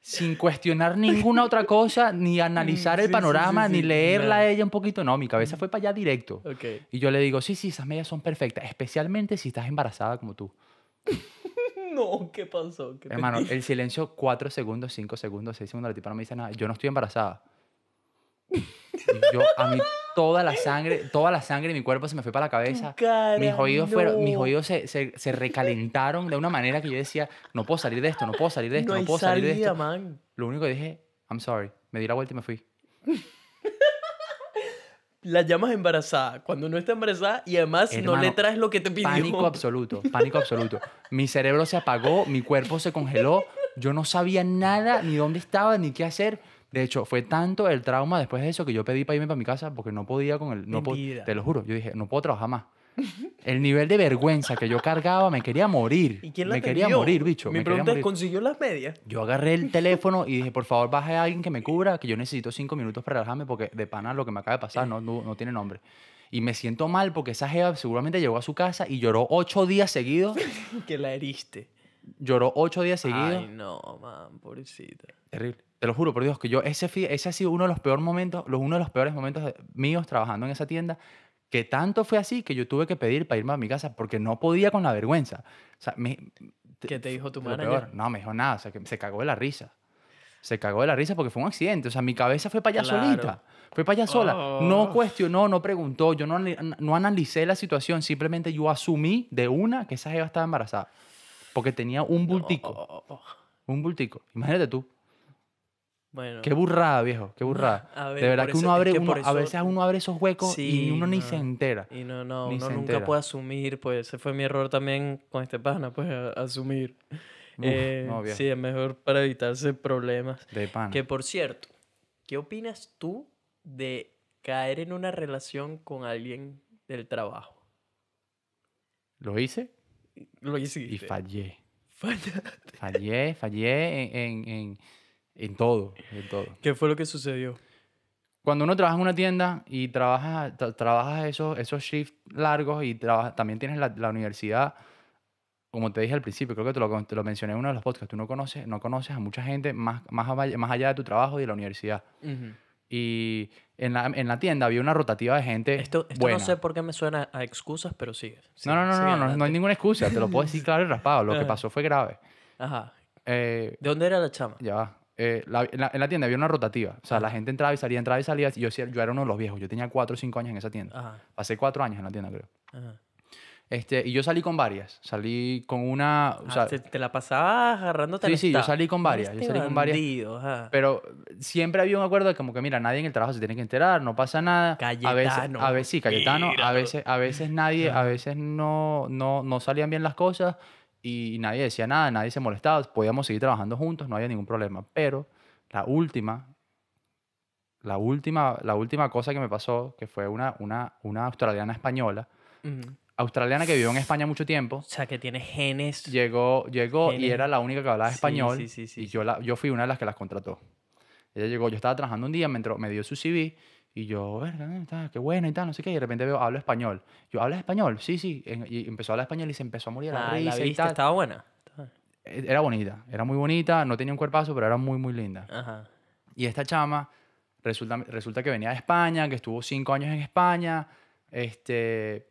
B: sin cuestionar ninguna otra cosa, ni analizar <laughs>
A: Sí,
B: el panorama,
A: sí,
B: ni
A: sí,
B: leerla
A: nada.
B: a ella un poquito. No, mi cabeza fue para allá directo.
A: Ok.
B: Y yo le digo, sí, sí, esas medias son perfectas, especialmente si estás embarazada como tú. <laughs>
A: No, ¿qué pasó? ¿Qué
B: Hermano, el silencio, cuatro segundos, cinco segundos, seis segundos, la tipa no me dice nada. Yo no estoy embarazada. Yo, a mí, toda la sangre, toda la sangre de mi cuerpo se me fue para la cabeza. mis oídos, fueron, mis oídos se, se, se recalentaron de una manera que yo decía, no puedo salir de esto, no puedo salir de esto, no,
A: hay
B: puedo salir de esto.
A: man.
B: Lo único que dije, I'm sorry. Me di la vuelta y me fui.
A: La llamas embarazada cuando no está embarazada y además no
B: Hermano,
A: le traes lo que te pidió.
B: Pánico absoluto, pánico absoluto. Mi cerebro se apagó, mi cuerpo se congeló. Yo no sabía nada, ni dónde estaba, ni qué hacer. De hecho, fue tanto el trauma después de eso que yo pedí para irme para mi casa porque no podía con el... No po- te lo juro, yo dije, no puedo trabajar más. El nivel de vergüenza que yo cargaba me quería morir.
A: ¿Y quién la
B: me quería morir, bicho.
A: Mi
B: me
A: pregunta es. ¿consiguió las medias?
B: Yo agarré el teléfono y dije, por favor, baje a alguien que me cubra, que yo necesito cinco minutos para relajarme porque de pana lo que me acaba de pasar no, no, no tiene nombre. Y me siento mal porque esa jeva seguramente llegó a su casa y lloró ocho días seguidos. <laughs>
A: que la heriste.
B: Lloró ocho días seguidos.
A: Ay, no, man, pobrecita.
B: Terrible. Te lo juro, por Dios, que yo, ese, ese ha sido uno de los peores momentos, uno de los peores momentos míos trabajando en esa tienda, que tanto fue así que yo tuve que pedir para irme a mi casa porque no podía con la vergüenza. O sea, me,
A: ¿Qué te dijo tu manager?
B: no me dijo nada, o sea, que se cagó de la risa. Se cagó de la risa porque fue un accidente. O sea, mi cabeza fue para allá
A: Claro.
B: solita. Fue para allá sola. No
A: Oh.
B: cuestionó, no preguntó. Yo no, no analicé la situación. Simplemente yo asumí de una que esa jeva estaba embarazada. Porque tenía un bultico.
A: Oh, oh, oh.
B: Un bultico. Imagínate tú.
A: Bueno.
B: Qué burrada, viejo. Qué burrada. <laughs>
A: A ver,
B: de verdad que
A: eso-
B: uno
A: es
B: abre,
A: que
B: uno-
A: por
B: a veces uno abre esos huecos
A: Sí,
B: y uno ni se entera.
A: Y no, no, uno nunca puede asumir, pues ese fue mi error también con este pana, pues a- asumir.
B: Uf,
A: Eh,
B: no,
A: sí, es mejor para evitarse problemas.
B: De pan.
A: Que por cierto, ¿qué opinas tú de caer en una relación con alguien del trabajo?
B: Lo hice
A: Lo hiciste.
B: y fallé.
A: Falla.
B: Fallé, fallé en, en, en, en todo. En todo.
A: ¿Qué fue lo que sucedió?
B: Cuando uno trabaja en una tienda y trabajas, tra- trabajas esos, esos shifts largos y trabajas, también tienes la, la universidad, como te dije al principio, creo que te lo, te lo mencioné en uno de los podcasts, tú no conoces, no conoces a mucha gente más, más, ava- más allá de tu trabajo y de la universidad.
A: Ujú.
B: Y en la, en la tienda había una rotativa de gente
A: Esto, esto
B: buena.
A: no sé por qué me suena a excusas, pero sigue.
B: no, no, no, no, no, no hay ninguna excusa, te lo puedo decir claro y raspado. Lo que
A: Ajá. <laughs>
B: pasó fue grave.
A: Ajá.
B: Eh,
A: ¿De dónde era la chama?
B: ya va. Eh, la- en, la, en la tienda había una rotativa. O sea, la gente entraba y salía, entraba y salía. y Yo, yo era uno de los viejos. Yo tenía cuatro o cinco años en esa tienda.
A: Ajá.
B: Pasé cuatro años en la tienda, creo.
A: Ajá.
B: Este, y yo salí con varias. Salí con una. O
A: Ah,
B: sea,
A: te, te la pasabas agarrándote
B: Sí, sí, yo
A: staff.
B: salí con varias, yo
A: este
B: salí con varias.
A: ajá.
B: pero siempre había un acuerdo de como que, mira, nadie en el trabajo se tiene que enterar, no pasa nada. A veces,
A: Cayetano,
B: a veces sí, Cayetano. A veces, a veces nadie, a veces no, no, no salían bien las cosas y nadie decía nada, nadie se molestaba. Podíamos seguir trabajando juntos, no había ningún problema. Pero la última, la última, la última cosa que me pasó, que fue una, una, una australiana española. Australiana que vivió en España mucho tiempo,
A: O sea, que tiene genes.
B: llegó, llegó y
A: Genes.
B: era la única que hablaba español
A: sí, sí, sí,
B: y yo, la, yo fui una de las que las contrató. Ella llegó, yo estaba trabajando un día, me, entró, me dio su CV y yo, "Verga, eh, qué bueno y tal, no sé qué, y de repente veo, hablo español. Yo, ¿hablas español? Sí, sí, y empezó a hablar español y se empezó a morir la
A: Ah, la
B: risa y
A: viste,
B: tal.
A: estaba buena. Estaba-
B: E- Era bonita, era muy bonita, no tenía un cuerpazo, pero era muy, muy linda.
A: Ajá.
B: Y esta chama resulta, resulta que venía de España, que estuvo cinco años en España. Este,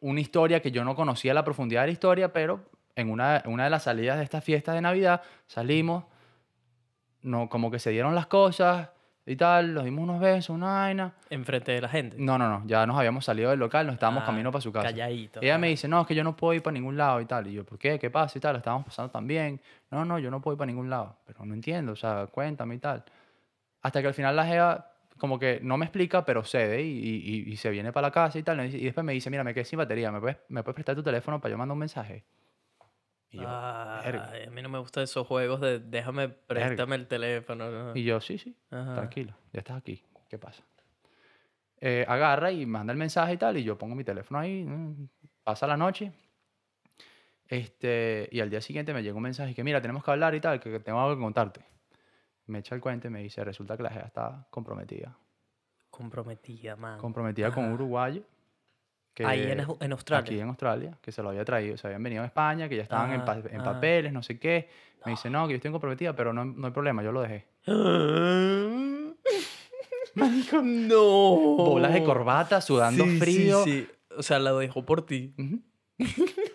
B: una historia que yo no conocía la profundidad de la historia, pero en una, una de las salidas de estas fiestas de Navidad salimos, no, como que se dieron las cosas y tal, nos dimos unos besos, una vaina.
A: Enfrente de la gente.
B: No, no, no, ya nos habíamos salido del local, nos estábamos
A: Ah,
B: camino para su casa.
A: Calladito.
B: Ella me dice, no, es que yo no puedo ir para ningún lado y tal. Y yo, ¿por qué? ¿Qué pasa y tal? Estábamos pasando tan bien. No, no, yo no puedo ir para ningún lado. Pero no entiendo, o sea, cuéntame y tal. Hasta que al final la Jeva como que no me explica, pero cede y, y- y- y se viene para la casa y tal. Y después me dice, mira, me quedé sin batería, ¿me puedes, ¿me puedes prestar tu teléfono para yo mandar un mensaje? Y yo.
A: Ay, a mí no me gustan esos juegos de déjame, préstame el teléfono. ¿no?
B: Y yo, sí, sí,
A: Ajá.
B: tranquilo, ya estás aquí, ¿qué pasa? Eh, agarra y manda el mensaje y tal, y yo pongo mi teléfono ahí, pasa la noche, este, y al día siguiente me llega un mensaje que, mira, tenemos que hablar y tal, que tengo algo que contarte. Me echa el cuento y me dice, resulta que la jefa está comprometida,
A: Comprometida, man.
B: comprometida con un
A: Ajá.
B: uruguayo. Que,
A: Ahí en, en Australia.
B: Aquí en Australia, que se lo había traído, se habían venido a España, que ya estaban en, pa-
A: Ajá,
B: en
A: ajá.
B: papeles, no sé qué. Me dice, no, que yo estoy comprometida, pero no, no hay problema, yo lo dejé. <gasps>
A: Marico, no.
B: Bolas de corbata, sudando
A: Sí, sí,
B: frío.
A: sí. O sea, la dejó por ti.
B: Ujú. <laughs>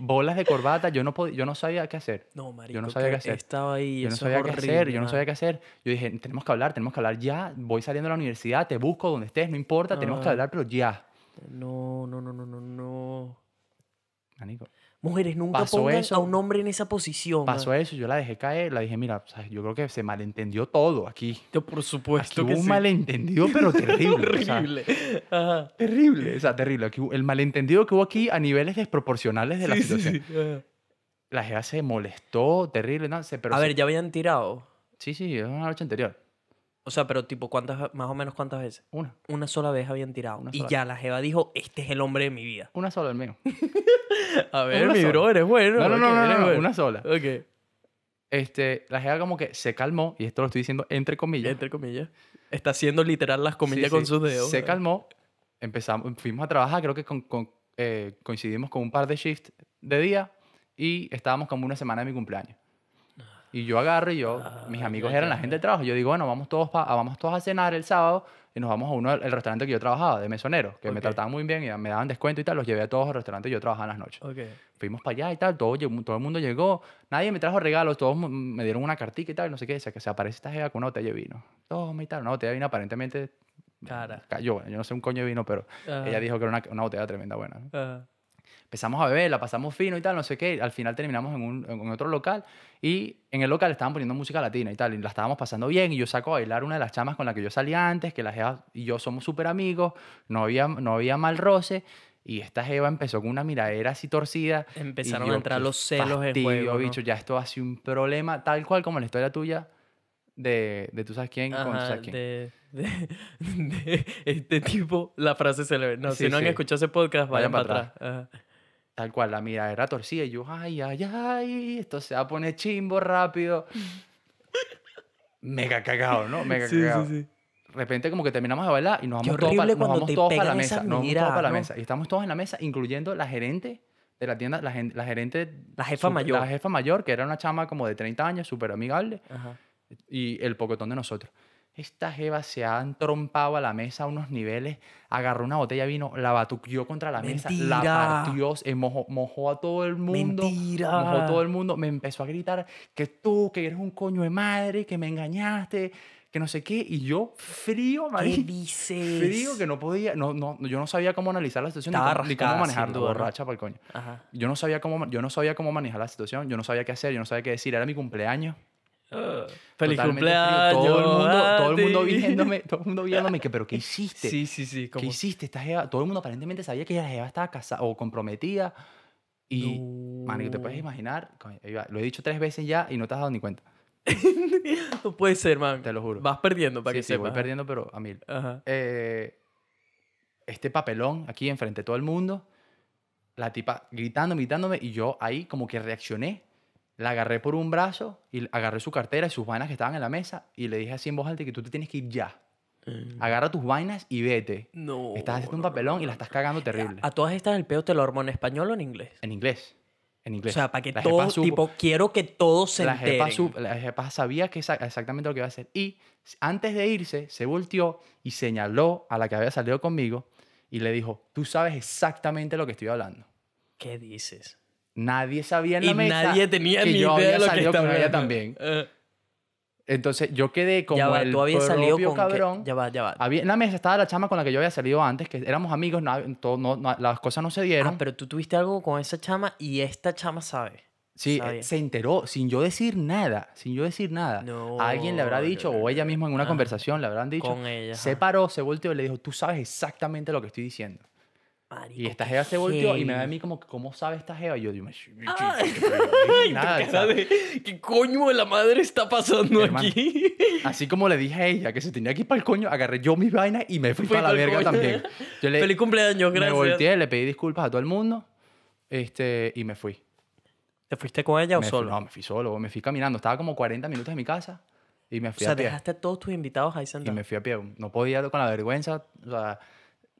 B: bolas de corbata, yo no, pod- yo no sabía qué hacer.
A: No, marico,
B: no sabía qué hacer.
A: Estaba ahí,
B: Yo no sabía qué hacer, yo no sabía qué hacer. Yo dije, tenemos que hablar, tenemos que hablar ya. Voy saliendo de la universidad, te busco donde estés, no importa, tenemos que hablar, pero ya.
A: No, no, no, no, no, no.
B: Manico.
A: Mujeres, nunca
B: Pasó
A: pongan
B: eso,
A: a un hombre en esa posición.
B: Pasó eso, yo la dejé caer, la dije, mira, o sea, yo creo que se malentendió todo aquí.
A: Yo, por
B: Aquí
A: supuesto
B: hubo
A: que
B: un
A: sí.
B: malentendido, pero <laughs> terrible. o sea,
A: Horrible. Ajá.
B: terrible, o sea, terrible. Aquí el malentendido que hubo aquí a niveles desproporcionales de la
A: Sí,
B: situación.
A: sí.
B: La jeva se molestó, terrible, no sé, pero
A: a
B: sí-
A: ver, ya habían tirado.
B: sí, sí, es una noche anterior.
A: O sea, pero tipo, ¿cuántas, más o menos cuántas veces?
B: Una,
A: Una sola vez habían tirado.
B: Una
A: y ya la jeva dijo, este es el hombre de mi vida.
B: una sola al menos. <laughs> <laughs>
A: A ver, mi
B: sola.
A: bro, eres bueno.
B: No, no, no, no, no,
A: bueno.
B: una sola.
A: Ok,
B: Este, la jeva como que se calmó, y esto lo estoy diciendo entre comillas.
A: entre comillas. Está haciendo literal las comillas
B: Sí,
A: con
B: sí.
A: sus dedos.
B: Se calmó, empezamos, fuimos a trabajar, creo que con- con- eh, coincidimos con un par de shifts de día y estábamos como una semana de mi cumpleaños. Y yo agarro y yo, mis
A: Ah,
B: amigos
A: ya,
B: eran la gente del trabajo. Yo digo, bueno, vamos todos, pa- vamos todos a cenar el sábado y nos vamos a uno, el restaurante que yo trabajaba, de mesonero, que me
A: Ok.
B: trataban muy bien y me daban descuento y tal. Los llevé a todos al restaurante que yo trabajaba en las noches.
A: Ok.
B: Fuimos para allá y tal, todo, todo el mundo llegó. Nadie me trajo regalos, todos me dieron una cartica y tal, no sé qué. Sea, que se aparece esta jeva con una botella de vino. Toma y tal, una botella de vino aparentemente
A: Cara.
B: cayó. Bueno, yo no sé un coño de vino, pero
A: Ajá.
B: ella dijo que era una, una botella tremenda buena. ¿no?
A: Ajá.
B: Empezamos a beber, la pasamos fino y tal, no sé qué. Al final terminamos en, un, en otro local y en el local estaban poniendo música latina y tal. Y la estábamos pasando bien y yo saco a bailar una de las chamas con la que yo salía antes, que la jeva y yo somos súper amigos, no había, no había mal roce. Y esta jeva empezó con una miradera así torcida.
A: Empezaron
B: yo,
A: a entrar los celos en
B: fastidio,
A: juego. ¿no?
B: bicho, ya esto ha sido un problema, tal cual como la historia tuya de, de tú sabes quién con tú
A: Ajá,
B: sabes quién.
A: de, de- <laughs> de este tipo, la frase se le ve. No,
B: Sí,
A: si no han
B: sí.
A: escuchado ese podcast, vayan,
B: Vayan
A: para
B: para
A: atrás. Ajá.
B: Tal cual, la miradera torcida. Y yo, ay, ay, ay, esto se va a poner chimbo rápido. Mega cagado, ¿no? Mega
A: Sí,
B: cagado.
A: sí, sí.
B: De repente como que terminamos de bailar y nos vamos todos, pa-
A: horrible
B: nos vamos todos para la mesa.
A: esas
B: Nos vamos todos para la
A: ¿no?
B: mesa. Y estamos todos en la mesa, incluyendo la gerente de la tienda, la, la gerente...
A: La jefa
B: sup-
A: mayor.
B: La jefa mayor, que era una chama como de 30 años, súper amigable.
A: Ajá.
B: y el pocotón de nosotros. Esta jeva se ha entrompado a la mesa a unos niveles, agarró una botella de vino, la batuqueó contra la mesa, la
A: Mentira.
B: partió, eh, mojó, mojó a todo el mundo.
A: Mentira.
B: Mojó a todo el mundo. Me empezó a gritar que tú, que eres un coño de madre, que me engañaste, que no sé qué. Y yo, frío,
A: ¿Qué
B: marico.
A: dices?
B: Frío, que no podía, no, no, yo no sabía cómo analizar la situación ni
A: Estaba
B: cómo, ni cómo manejarla,
A: duda, ¿no?
B: borracha para el coño.
A: Ajá.
B: Yo no, sabía cómo, yo no sabía cómo manejar la situación, yo no sabía qué hacer, yo no sabía qué decir. Era mi cumpleaños.
A: Ah, Feliz
B: frío,
A: cumpleaños.
B: Todo el mundo, todo el mundo <laughs> viéndome, todo el mundo viéndome que, pero ¿qué hiciste?
A: Sí, sí, sí.
B: ¿Qué
A: Como...
B: hiciste? Esta jeva, todo el mundo aparentemente sabía que la jeva estaba casada o comprometida. Y, man, te puedes
A: No.
B: imaginar, lo he dicho tres veces ya y no te has dado ni cuenta. <laughs>
A: No puede ser, man.
B: Te lo juro.
A: Vas perdiendo para
B: sí,
A: que
B: sí, voy
A: sepas.
B: perdiendo, pero a mil.
A: Ajá.
B: Eh, este papelón aquí enfrente de todo el mundo, la tipa gritando, gritándome, y yo ahí como que reaccioné. La agarré por un brazo y agarré su cartera y sus vainas que estaban en la mesa y le dije así en voz alta que tú te tienes que ir ya. Agarra tus vainas y vete.
A: No.
B: Estás haciendo un papelón y la estás cagando terrible.
A: A todas estas, el peo te lo armó en español o en inglés.
B: En inglés. En
A: O
B: inglés.
A: sea, para que
B: La supo-
A: tipo, quiero que todos se
B: la
A: enteren.
B: la jefa sabía que exa- exactamente lo que iba a hacer. Y antes de irse, se volteó y señaló a la que había salido conmigo y le dijo, tú sabes exactamente lo que estoy hablando.
A: ¿Qué dices?
B: Nadie sabía en la
A: Y
B: mesa
A: nadie tenía
B: que
A: ni
B: yo
A: idea
B: había
A: de lo que
B: salido con
A: estaba
B: ella también. <laughs>
A: Eh,
B: Entonces yo quedé como
A: ya va,
B: el
A: tú habías salido
B: propio
A: con que-
B: cabrón.
A: Ya va, ya va.
B: Había, en la mesa estaba la chama con la que yo había salido antes, que éramos amigos, no, todo- no- no- las cosas no se dieron.
A: Ah, pero tú tuviste algo con esa chama y esta chama sabe.
B: Sí, eh,
A: sabía.
B: se enteró sin yo decir nada, sin yo decir nada.
A: No,
B: Alguien le habrá dicho, o ella misma en una
A: Ah,
B: conversación le habrán dicho.
A: Con ella.
B: Se paró, se volteó y le dijo, tú sabes exactamente lo que estoy diciendo.
A: Marico,
B: Y esta jeva se volteó y me ve a mí como, ¿cómo sabe esta jeva? Y yo digo, "Sh- bicho,
A: Ay,
B: bicho, nada, o sea,
A: ¿Qué coño de la madre está pasando
B: Hermano,
A: aquí?
B: Así como le dije a ella que se tenía que ir para el coño, agarré yo mis vainas y me fui
A: Fui
B: para la verga
A: coño.
B: también. Yo le, <laughs>
A: Feliz cumpleaños,
B: me
A: gracias.
B: volteé, le pedí disculpas a todo el mundo este, y me fui.
A: ¿Te fuiste con ella o
B: Me fui-
A: solo?
B: no, me fui solo, me fui caminando. Estaba como 40 minutos de mi casa y me
A: o
B: fui
A: sea,
B: a pie.
A: dejaste a todos tus invitados ahí
B: Y
A: sentados.
B: me fui a pie. No podía con la vergüenza. O sea,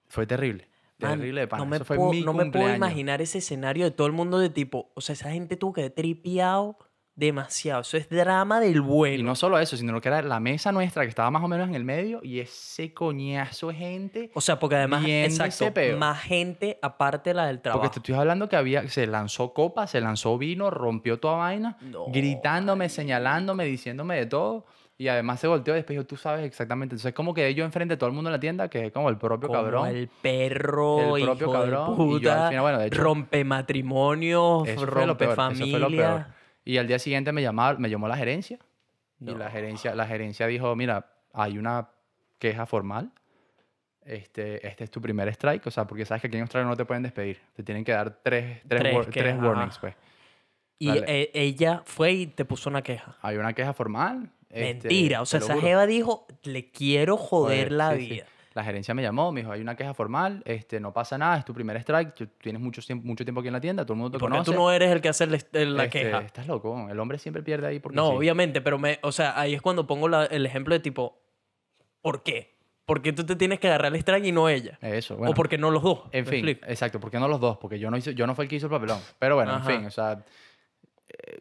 B: fue terrible.
A: Man,
B: Terrible de pana.
A: No me,
B: Eso fue
A: puedo,
B: mi
A: no me puedo imaginar ese escenario de todo el mundo de tipo, o sea, esa gente tuvo que haber tripeado demasiado. Eso es drama del bueno.
B: Y no solo eso, sino que era la mesa nuestra que estaba más o menos en el medio y ese coñazo de gente.
A: o sea, porque además, exacto, más gente aparte de la del trabajo.
B: Porque te estoy hablando que había, se lanzó copa, se lanzó vino, rompió toda vaina,
A: No,
B: gritándome, señalándome, diciéndome de todo. Y además se volteó y después dijo, tú sabes exactamente. Entonces, como que yo enfrente de todo el mundo en la tienda, que es como el propio
A: Como
B: cabrón.
A: el perro,
B: El propio
A: hijo
B: cabrón,
A: de
B: y yo al
A: puta,
B: final, bueno, de hecho-
A: rompe
B: Eso fue
A: rompe
B: lo peor,
A: familia.
B: eso fue lo peor. Y al día siguiente me, llamaba, me llamó la gerencia.
A: No.
B: Y la gerencia, la gerencia dijo, mira, hay una queja formal. Este, este es tu primer strike. O sea, porque sabes que aquí en Australia no te pueden despedir. Te tienen que dar tres, tres,
A: Tres que-
B: tres warnings, pues.
A: Y
B: Dale.
A: eh, ella fue y te puso una queja.
B: Hay una queja formal. Este,
A: Mentira. O sea, esa jeva dijo, le quiero joder
B: Joder,
A: la
B: sí, sí.
A: vida.
B: La gerencia me llamó, me dijo, hay una queja formal, este, no pasa nada, es tu primer strike, tú tienes mucho tiempo, mucho tiempo aquí en la tienda, todo el mundo te
A: Porque
B: conoce.
A: tú no eres el que hace el- la
B: Este,
A: queja.
B: Estás loco, el hombre siempre pierde ahí porque
A: No,
B: sí.
A: obviamente, pero me, o sea, ahí es cuando pongo la- el ejemplo de tipo, ¿por qué? ¿Por qué tú te tienes que agarrar el strike y no ella?
B: Eso, bueno.
A: o porque no los dos.
B: En
A: ¿me
B: fin,
A: explico?
B: exacto, porque no los dos, porque yo no, hice, yo no fue el que hizo el papelón. Pero bueno,
A: Ajá.
B: en fin, o sea,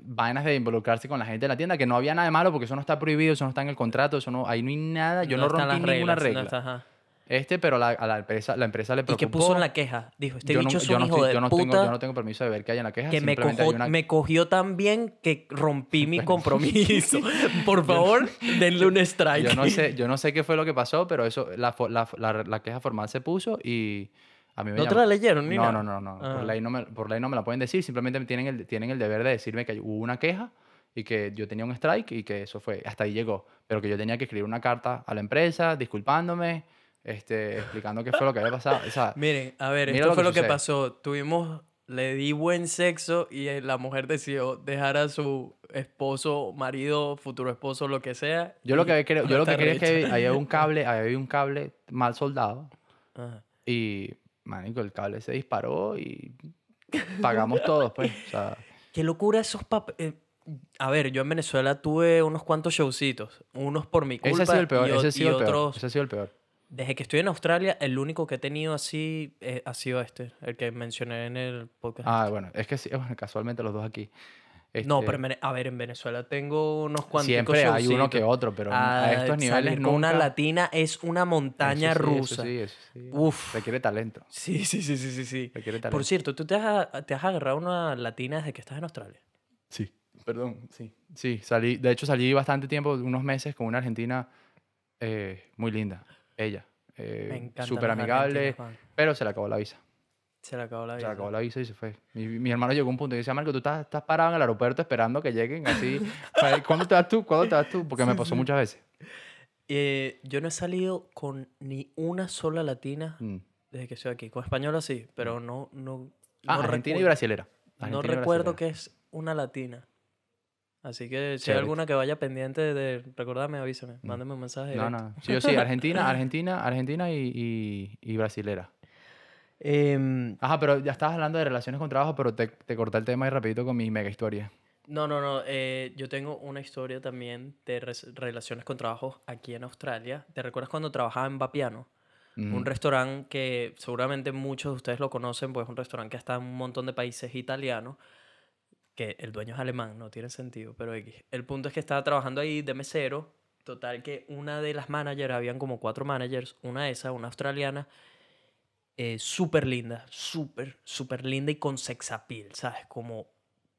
B: vainas de involucrarse con la gente de la tienda, que no había nada de malo porque eso no está prohibido, eso no está en el contrato, eso no, ahí no hay nada, yo no,
A: están
B: rompí
A: las
B: ninguna
A: reglas,
B: regla.
A: no está- ajá.
B: Este, pero la, a la empresa, la empresa le
A: ¿Y
B: preocupó.
A: qué puso en la queja? Dijo, este
B: yo
A: bicho
B: no,
A: es
B: yo
A: un
B: no
A: hijo
B: estoy-
A: de
B: yo no
A: puta
B: tengo, yo no tengo permiso de ver que haya en la queja.
A: que me,
B: hay
A: cojo-
B: una-
A: me cogió tan bien que rompí mi <laughs> compromiso. <laughs> Por favor, denle un strike.
B: Yo no sé, yo no sé qué fue lo que pasó, pero eso, la, la, la, la queja formal se puso y a mí me
A: ¿No te la leyeron ni
B: No,
A: nada?
B: no, no, no.
A: Ah.
B: Por, ley no me, por ley no me la pueden decir. Simplemente tienen el, tienen el deber de decirme que hubo una queja y que yo tenía un strike y que eso fue, hasta ahí llegó. Pero que yo tenía que escribir una carta a la empresa disculpándome, este, explicando qué fue lo que había pasado. O sea, <laughs>
A: Miren, a ver, esto
B: lo
A: fue
B: que
A: lo que pasó. Tuvimos, le di buen sexo y eh, la mujer decidió dejar a su esposo, marido, futuro esposo, lo que sea.
B: yo lo que creo, yo lo que quería es que había un <laughs> cable, había un cable mal soldado
A: Ajá.
B: y, manico, el cable se disparó y pagamos todos, pues. O sea, <laughs>
A: Qué locura esos papeles. a ver, yo en Venezuela tuve unos cuantos showcitos. Unos por mi culpa
B: ese ha sido el peor, ese ha sido el peor.
A: otros...
B: Ese ha sido el peor.
A: Desde que estoy en Australia, el único que he tenido así eh, ha sido este, el que mencioné en el podcast.
B: Ah, bueno, es que sí, <laughs> bueno, casualmente los dos aquí.
A: No,
B: Este,
A: pero en Vene- a ver, en Venezuela tengo unos cuantos
B: Siempre hay uno que otro, pero
A: Ah,
B: a estos niveles
A: con una
B: nunca-
A: latina es una montaña
B: Eso sí,
A: rusa.
B: Eso sí, eso sí.
A: Uf.
B: Requiere talento.
A: Sí, sí, sí, sí, sí, sí.
B: Requiere talento.
A: Por cierto, ¿tú te has, te has agarrado una latina desde que estás en Australia?
B: Sí, perdón, sí. Sí, salí, de hecho salí bastante tiempo, unos meses con una argentina eh, muy linda, ella. eh,
A: Me encanta.
B: Súper amigable, pero se le acabó la visa.
A: Se le acabó la
B: Se
A: vida.
B: le acabó la visa y se fue. Mi, mi hermano llegó a un punto y decía, Marco, tú estás, estás parado en el aeropuerto esperando que lleguen así. <laughs> ¿Cuándo te vas tú? ¿Cuándo te vas tú? Porque me pasó muchas veces.
A: Eh, yo no he salido con ni una sola latina
B: Mm.
A: desde que estoy aquí. Con española sí, pero no... no
B: Ah,
A: no
B: Argentina y brasilera.
A: No
B: Argentina
A: recuerdo que es una latina. Así que si hay alguna que vaya pendiente de recordarme, avísame. Mándame un mensaje.
B: No,
A: directo.
B: no. Sí, yo sí, <laughs> Argentina, Argentina, Argentina y, y, y brasilera.
A: Em,
B: Ajá, pero ya estabas hablando de relaciones con trabajo, pero te, te corté el tema y rapidito con mi mega historia.
A: no, no, no. eh, yo tengo una historia también de res- relaciones con trabajo aquí en Australia. ¿Te recuerdas cuando trabajaba en Vapiano? Un restaurante que seguramente muchos de ustedes lo conocen, pues es un restaurante que está en un montón de países italianos, que el dueño es alemán, no tiene sentido, pero X. El punto es que estaba trabajando ahí de mesero, total que una de las managers, habían como cuatro managers, una de esas, una australiana, eh, súper linda, súper, súper linda y con sex appeal, ¿sabes? Como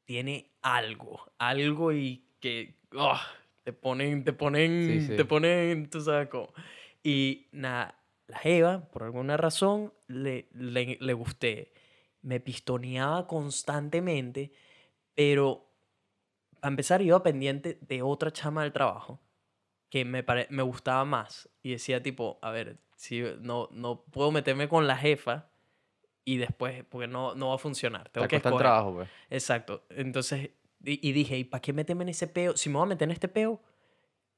A: tiene algo, algo y que ¡ah! te ponen, te ponen,
B: Sí, sí.
A: te ponen, tú sabes cómo. Y nada, la Jeva, por alguna razón, le, le, le gusté. Me pistoneaba constantemente, pero para empezar iba pendiente de otra chama del trabajo que me, pare- me gustaba más. Y decía tipo, a ver, si no, no puedo meterme con la jefa y después, porque no, no va a funcionar.
B: Te
A: Tengo que
B: cuesta el
A: escoger.
B: trabajo, pues.
A: Exacto. Entonces, y, y dije, ¿y para qué meterme en ese peo? Si me voy a meter en este peo,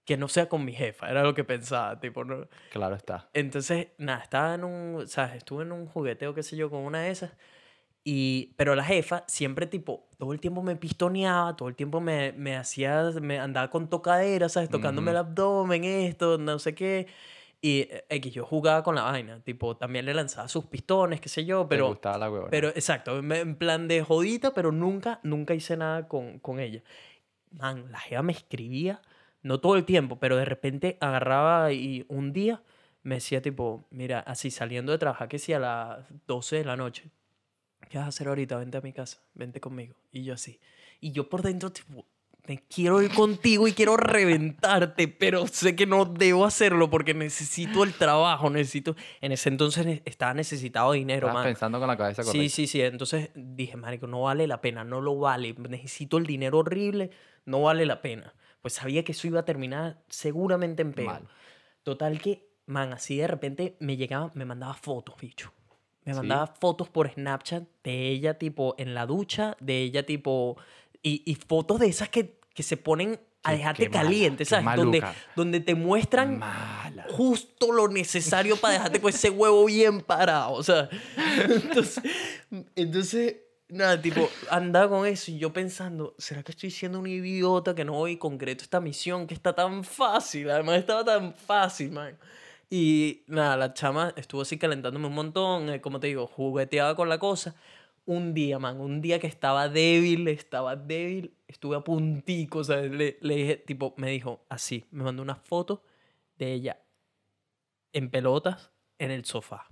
A: que no sea con mi jefa. Era lo que pensaba, tipo, no.
B: Claro está.
A: Entonces, nada, estaba en un, ¿sabes? Estuve en un jugueteo, qué sé yo, con una de esas. Y, pero la jefa siempre, tipo, todo el tiempo me pistoneaba, todo el tiempo me, me hacía, me andaba con tocadera, ¿sabes? Tocándome el
B: Ujú.
A: abdomen, esto, no sé qué. Y eh, X, yo jugaba con la vaina, tipo, también le lanzaba sus pistones, qué sé yo, pero...
B: gustaba la huevona.
A: Pero exacto, me- en plan de jodita, pero nunca, nunca hice nada con, con ella. man, la jeva me escribía, no todo el tiempo, pero de repente agarraba y un día me decía tipo, mira, así saliendo de trabajar, que sí, a las 12 de la noche, ¿qué vas a hacer ahorita? Vente a mi casa, vente conmigo. Y yo así. Y yo por dentro, tipo, me quiero ir contigo y quiero reventarte, pero sé que no debo hacerlo porque necesito el trabajo, necesito... En ese entonces estaba necesitado de dinero,
B: Estabas
A: man.
B: pensando con la cabeza correcta.
A: Sí, sí, sí. Entonces dije, marico, no vale la pena, no lo vale. Necesito el dinero horrible, no vale la pena. Pues sabía que eso iba a terminar seguramente en.
B: Mal.
A: Total que, man, así de repente me llegaba, me mandaba fotos, bicho. Me
B: ¿Sí?
A: mandaba fotos por Snapchat de ella, tipo, en la ducha, de ella, tipo... Y, y fotos de esas que, que se ponen a dejarte caliente, ¿sabes? Donde,
B: maluca.
A: donde te muestran
B: Mala.
A: justo lo necesario para dejarte con ese huevo bien parado. O sea, entonces, entonces, nada, tipo, andaba con eso y yo pensando, ¿será que estoy siendo un idiota que no voy concreto esta misión que está tan fácil? Además, estaba tan fácil, man. Y nada, la chama estuvo así calentándome un montón, eh, como te digo, jugueteaba con la cosa. Un día, man, un día que estaba débil, estaba débil, estuve a puntico, o sea, le, le dije, tipo, me dijo así, me mandó una foto de ella en pelotas en el sofá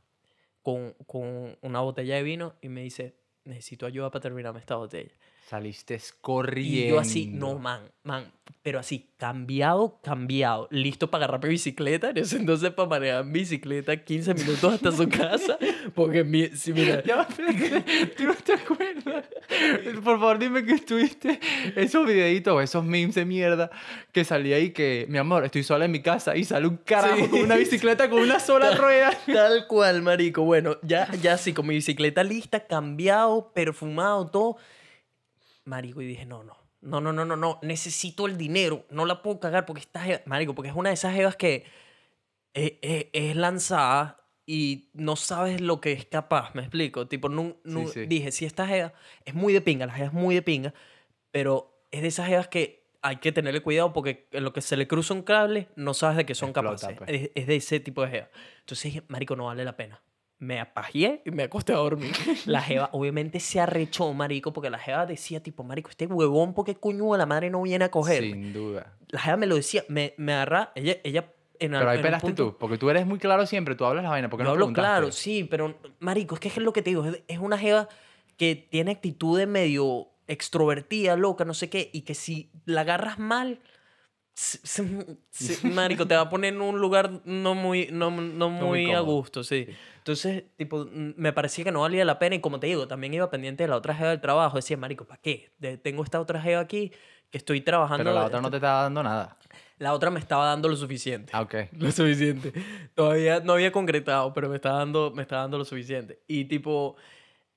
A: con, con una botella de vino y me dice, necesito ayuda para terminarme esta botella.
B: Saliste corriendo.
A: Y yo así, no, man, man, pero así, cambiado, cambiado, listo para agarrar mi bicicleta, en ese entonces para manejar en bicicleta 15 minutos hasta su casa, <laughs> porque mi, si mira,
B: Ya, ¿tú no te acuerdas? Por favor, dime que estuviste esos videitos esos memes de mierda que salía ahí que, mi amor, estoy sola en mi casa y sale un carajo
A: Sí.
B: con una bicicleta con una sola rueda.
A: Tal cual, marico. Bueno, ya, ya sí, con mi bicicleta lista, cambiado, perfumado, todo. Marico, y dije, no, no, no, no, no, no, no, necesito el dinero, no la puedo cagar porque esta jeva, marico, porque es una de esas jevas que es, es- es lanzada y no sabes lo que es capaz, me explico. Tipo, nu- nu-
B: sí.
A: dije, si esta jeva es muy de pinga, la jeva es muy de pinga, pero es de esas jevas que hay que tenerle cuidado porque en lo que se le cruza un cable no sabes de qué son
B: Explota,
A: capaces.
B: pues.
A: Es, es de ese tipo de jeva. Entonces dije, marico, no vale la pena. Me apagié y me acosté a dormir. <laughs> La jeva obviamente se arrechó, marico, porque la jeva decía, tipo, marico, este huevón, ¿por qué coño de la madre no viene a coger?
B: Sin duda.
A: La jeva me lo decía, me, me agarra, ella, ella en al-
B: Pero ahí
A: en
B: pelaste
A: punto-
B: tú, porque tú eres muy claro siempre, tú hablas la vaina, porque no
A: hablo claro, sí, pero marico, es que es lo que te digo, es, es una jeva que tiene actitudes medio extrovertida, loca, no sé qué, y que si la agarras mal, se- <laughs> marico, te va a poner en un lugar no muy, no, no
B: muy
A: muy a gusto, sí.
B: Sí.
A: Entonces, tipo, mm, me parecía que no valía la pena y como te digo, también iba pendiente de la otra jeva del trabajo, decía, marico, ¿para qué? De- tengo esta otra jeva aquí que estoy trabajando.
B: Pero la otra no te está dando nada.
A: la otra me estaba dando lo suficiente.
B: Ah, ok. <laughs>
A: Lo suficiente. Todavía no había concretado, pero me está dando, me está dando lo suficiente. Y tipo,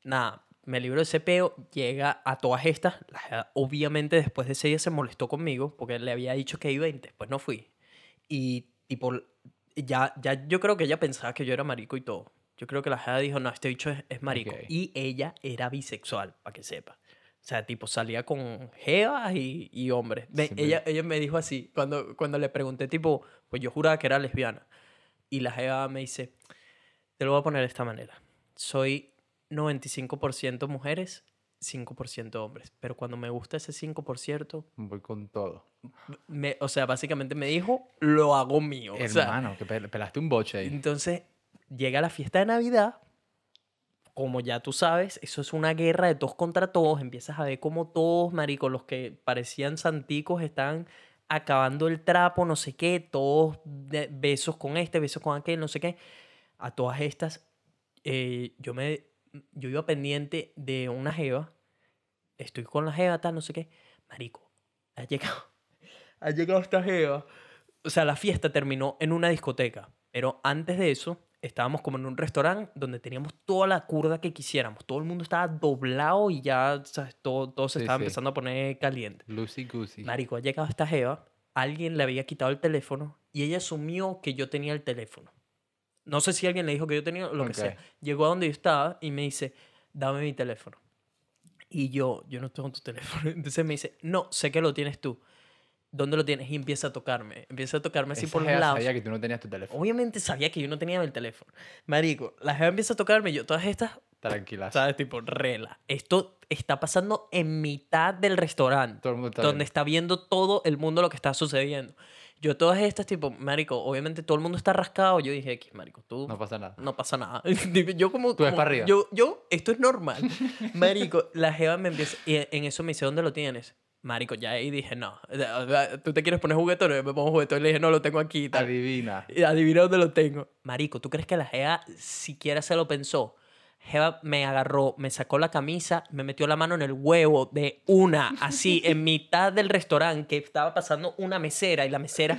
A: nada, me libro de ese peo, llega a todas estas. obviamente después de ese día se molestó conmigo porque le había dicho que iba y después no fui. Y tipo, ya, ya yo creo que ella pensaba que yo era marico y todo. Yo creo que la jeva dijo, no, este bicho es, es marico. Y ella era bisexual, para que sepa. O sea, tipo, salía con jevas y, y hombres.
B: Siempre-
A: ella, ella me dijo así, cuando, cuando le pregunté, tipo, pues yo juraba que era lesbiana. Y la jeva me dice, te lo voy a poner de esta manera. Soy 95% mujeres, 5% hombres. Pero cuando me gusta ese 5%,
B: Voy con todo.
A: me, o sea, básicamente me dijo, lo hago mío. O sea,
B: Hermano, que pel- pelaste un boche ahí.
A: entonces, llega la fiesta de Navidad. Como ya tú sabes, eso es una guerra de todos contra todos. Empiezas a ver como todos, marico, los que parecían santicos están acabando el trapo, no sé qué, todos besos con este, besos con aquel, no sé qué. A todas estas, eh, yo me, yo iba pendiente de una jeva. Estoy con la jeva, tal, no sé qué. Marico, ha llegado, <laughs> ha llegado esta jeva. O sea, la fiesta terminó en una discoteca. Pero antes de eso, estábamos como en un restaurante donde teníamos toda la curda que quisiéramos. Todo el mundo estaba doblado y ya, ¿sabes? Todo, todo se
B: Sí,
A: estaba
B: sí.
A: empezando a poner caliente.
B: Lucy Goosey.
A: Marico, ha llegado esta jeva, alguien le había quitado el teléfono y ella asumió que yo tenía el teléfono. No sé si alguien le dijo que yo tenía, lo que sea. Llegó a donde yo estaba y me dice, dame mi teléfono. Y yo, yo no tengo tu teléfono. <laughs> Entonces me dice, no, sé que lo tienes tú. ¿Dónde lo tienes? Y empieza a tocarme. Empieza a tocarme así
B: Esa
A: por los lados.
B: sabía que tú no tenías tu teléfono.
A: Obviamente sabía que yo no tenía el teléfono. Marico, la jeva empieza a tocarme y yo, todas estas
B: Tranquila.
A: ¿Sabes? Tipo, rela. Esto está pasando en mitad del restaurante.
B: Todo el mundo está
A: donde
B: viendo.
A: está viendo todo el mundo lo que está sucediendo. Yo todas estas, tipo, marico, obviamente todo el mundo está rascado. Yo dije, X, marico, tú
B: No pasa nada.
A: no pasa nada. <laughs> yo como...
B: Tú ves
A: como-
B: para arriba.
A: Yo, yo, esto es normal. <laughs> Marico, la jeva me empieza... Y en eso me dice, ¿dónde lo tienes? Marico, ya ahí dije, no. ¿Tú te quieres poner juguetón? Yo me pongo juguetón. Y le dije, no, lo tengo aquí. tal.
B: Adivina.
A: Adivina dónde lo tengo. Marico, ¿tú crees que la Jeva siquiera se lo pensó? Jeva me agarró, me sacó la camisa, me metió la mano en el huevo de una, así, <laughs> en mitad del restaurante, que estaba pasando una mesera y la mesera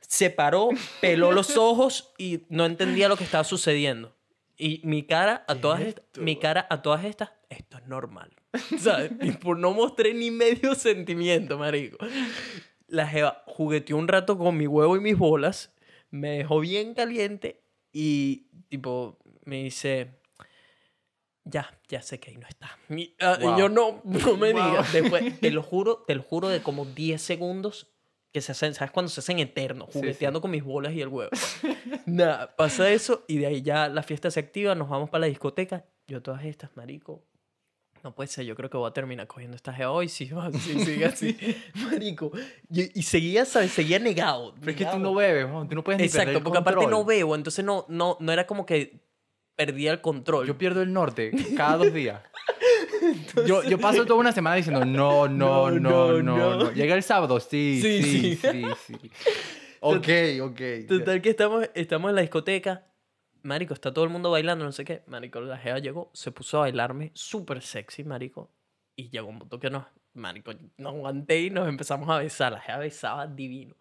A: se paró, peló los ojos y no entendía lo que estaba sucediendo. Y mi cara a todas estas, mi cara a todas estas, esto es normal. <laughs> ¿Sabes? Y por no mostré ni medio <laughs> sentimiento, marico. La jeva jugueteó un rato con mi huevo y mis bolas, me dejó bien caliente y tipo me dice, ya, ya sé que ahí no está. Ah, y
B: Wow.
A: yo no, no me
B: Wow.
A: digas. Después, te lo <laughs> juro, te lo juro de como 10 segundos que se hacen, ¿sabes? Cuando se hacen eternos,
B: Sí, sí.
A: jugueteando con mis bolas y el huevo. <laughs> Nada, pasa eso y de ahí ya la fiesta se activa, nos vamos para la discoteca. Yo todas estas, marico, no puede ser, yo creo que voy a terminar cogiendo esta jeva hoy <laughs> si sigue así, marico. Y, y seguía, ¿sabes? Seguía negado.
B: Pero es que tú
A: negado.
B: no bebes, Juan, tú no puedes ni perder
A: Exacto,
B: el
A: porque aparte no bebo, entonces no, no, no era como que perdía el control.
B: Yo pierdo el norte cada dos días. <laughs> Yo, yo paso toda una semana diciendo no, no,
A: No,
B: no, no,
A: no,
B: no.
A: no.
B: Llega el sábado, sí,
A: Sí,
B: sí,
A: sí.
B: sí, sí. <laughs> Ok, ok.
A: Total que estamos, estamos en la discoteca. Marico, está todo el mundo bailando, no sé qué. Marico, la jeva llegó, se puso a bailarme súper sexy, marico. Y llegó un punto que no, marico, no aguanté y nos empezamos a besar. La jeva besaba divino.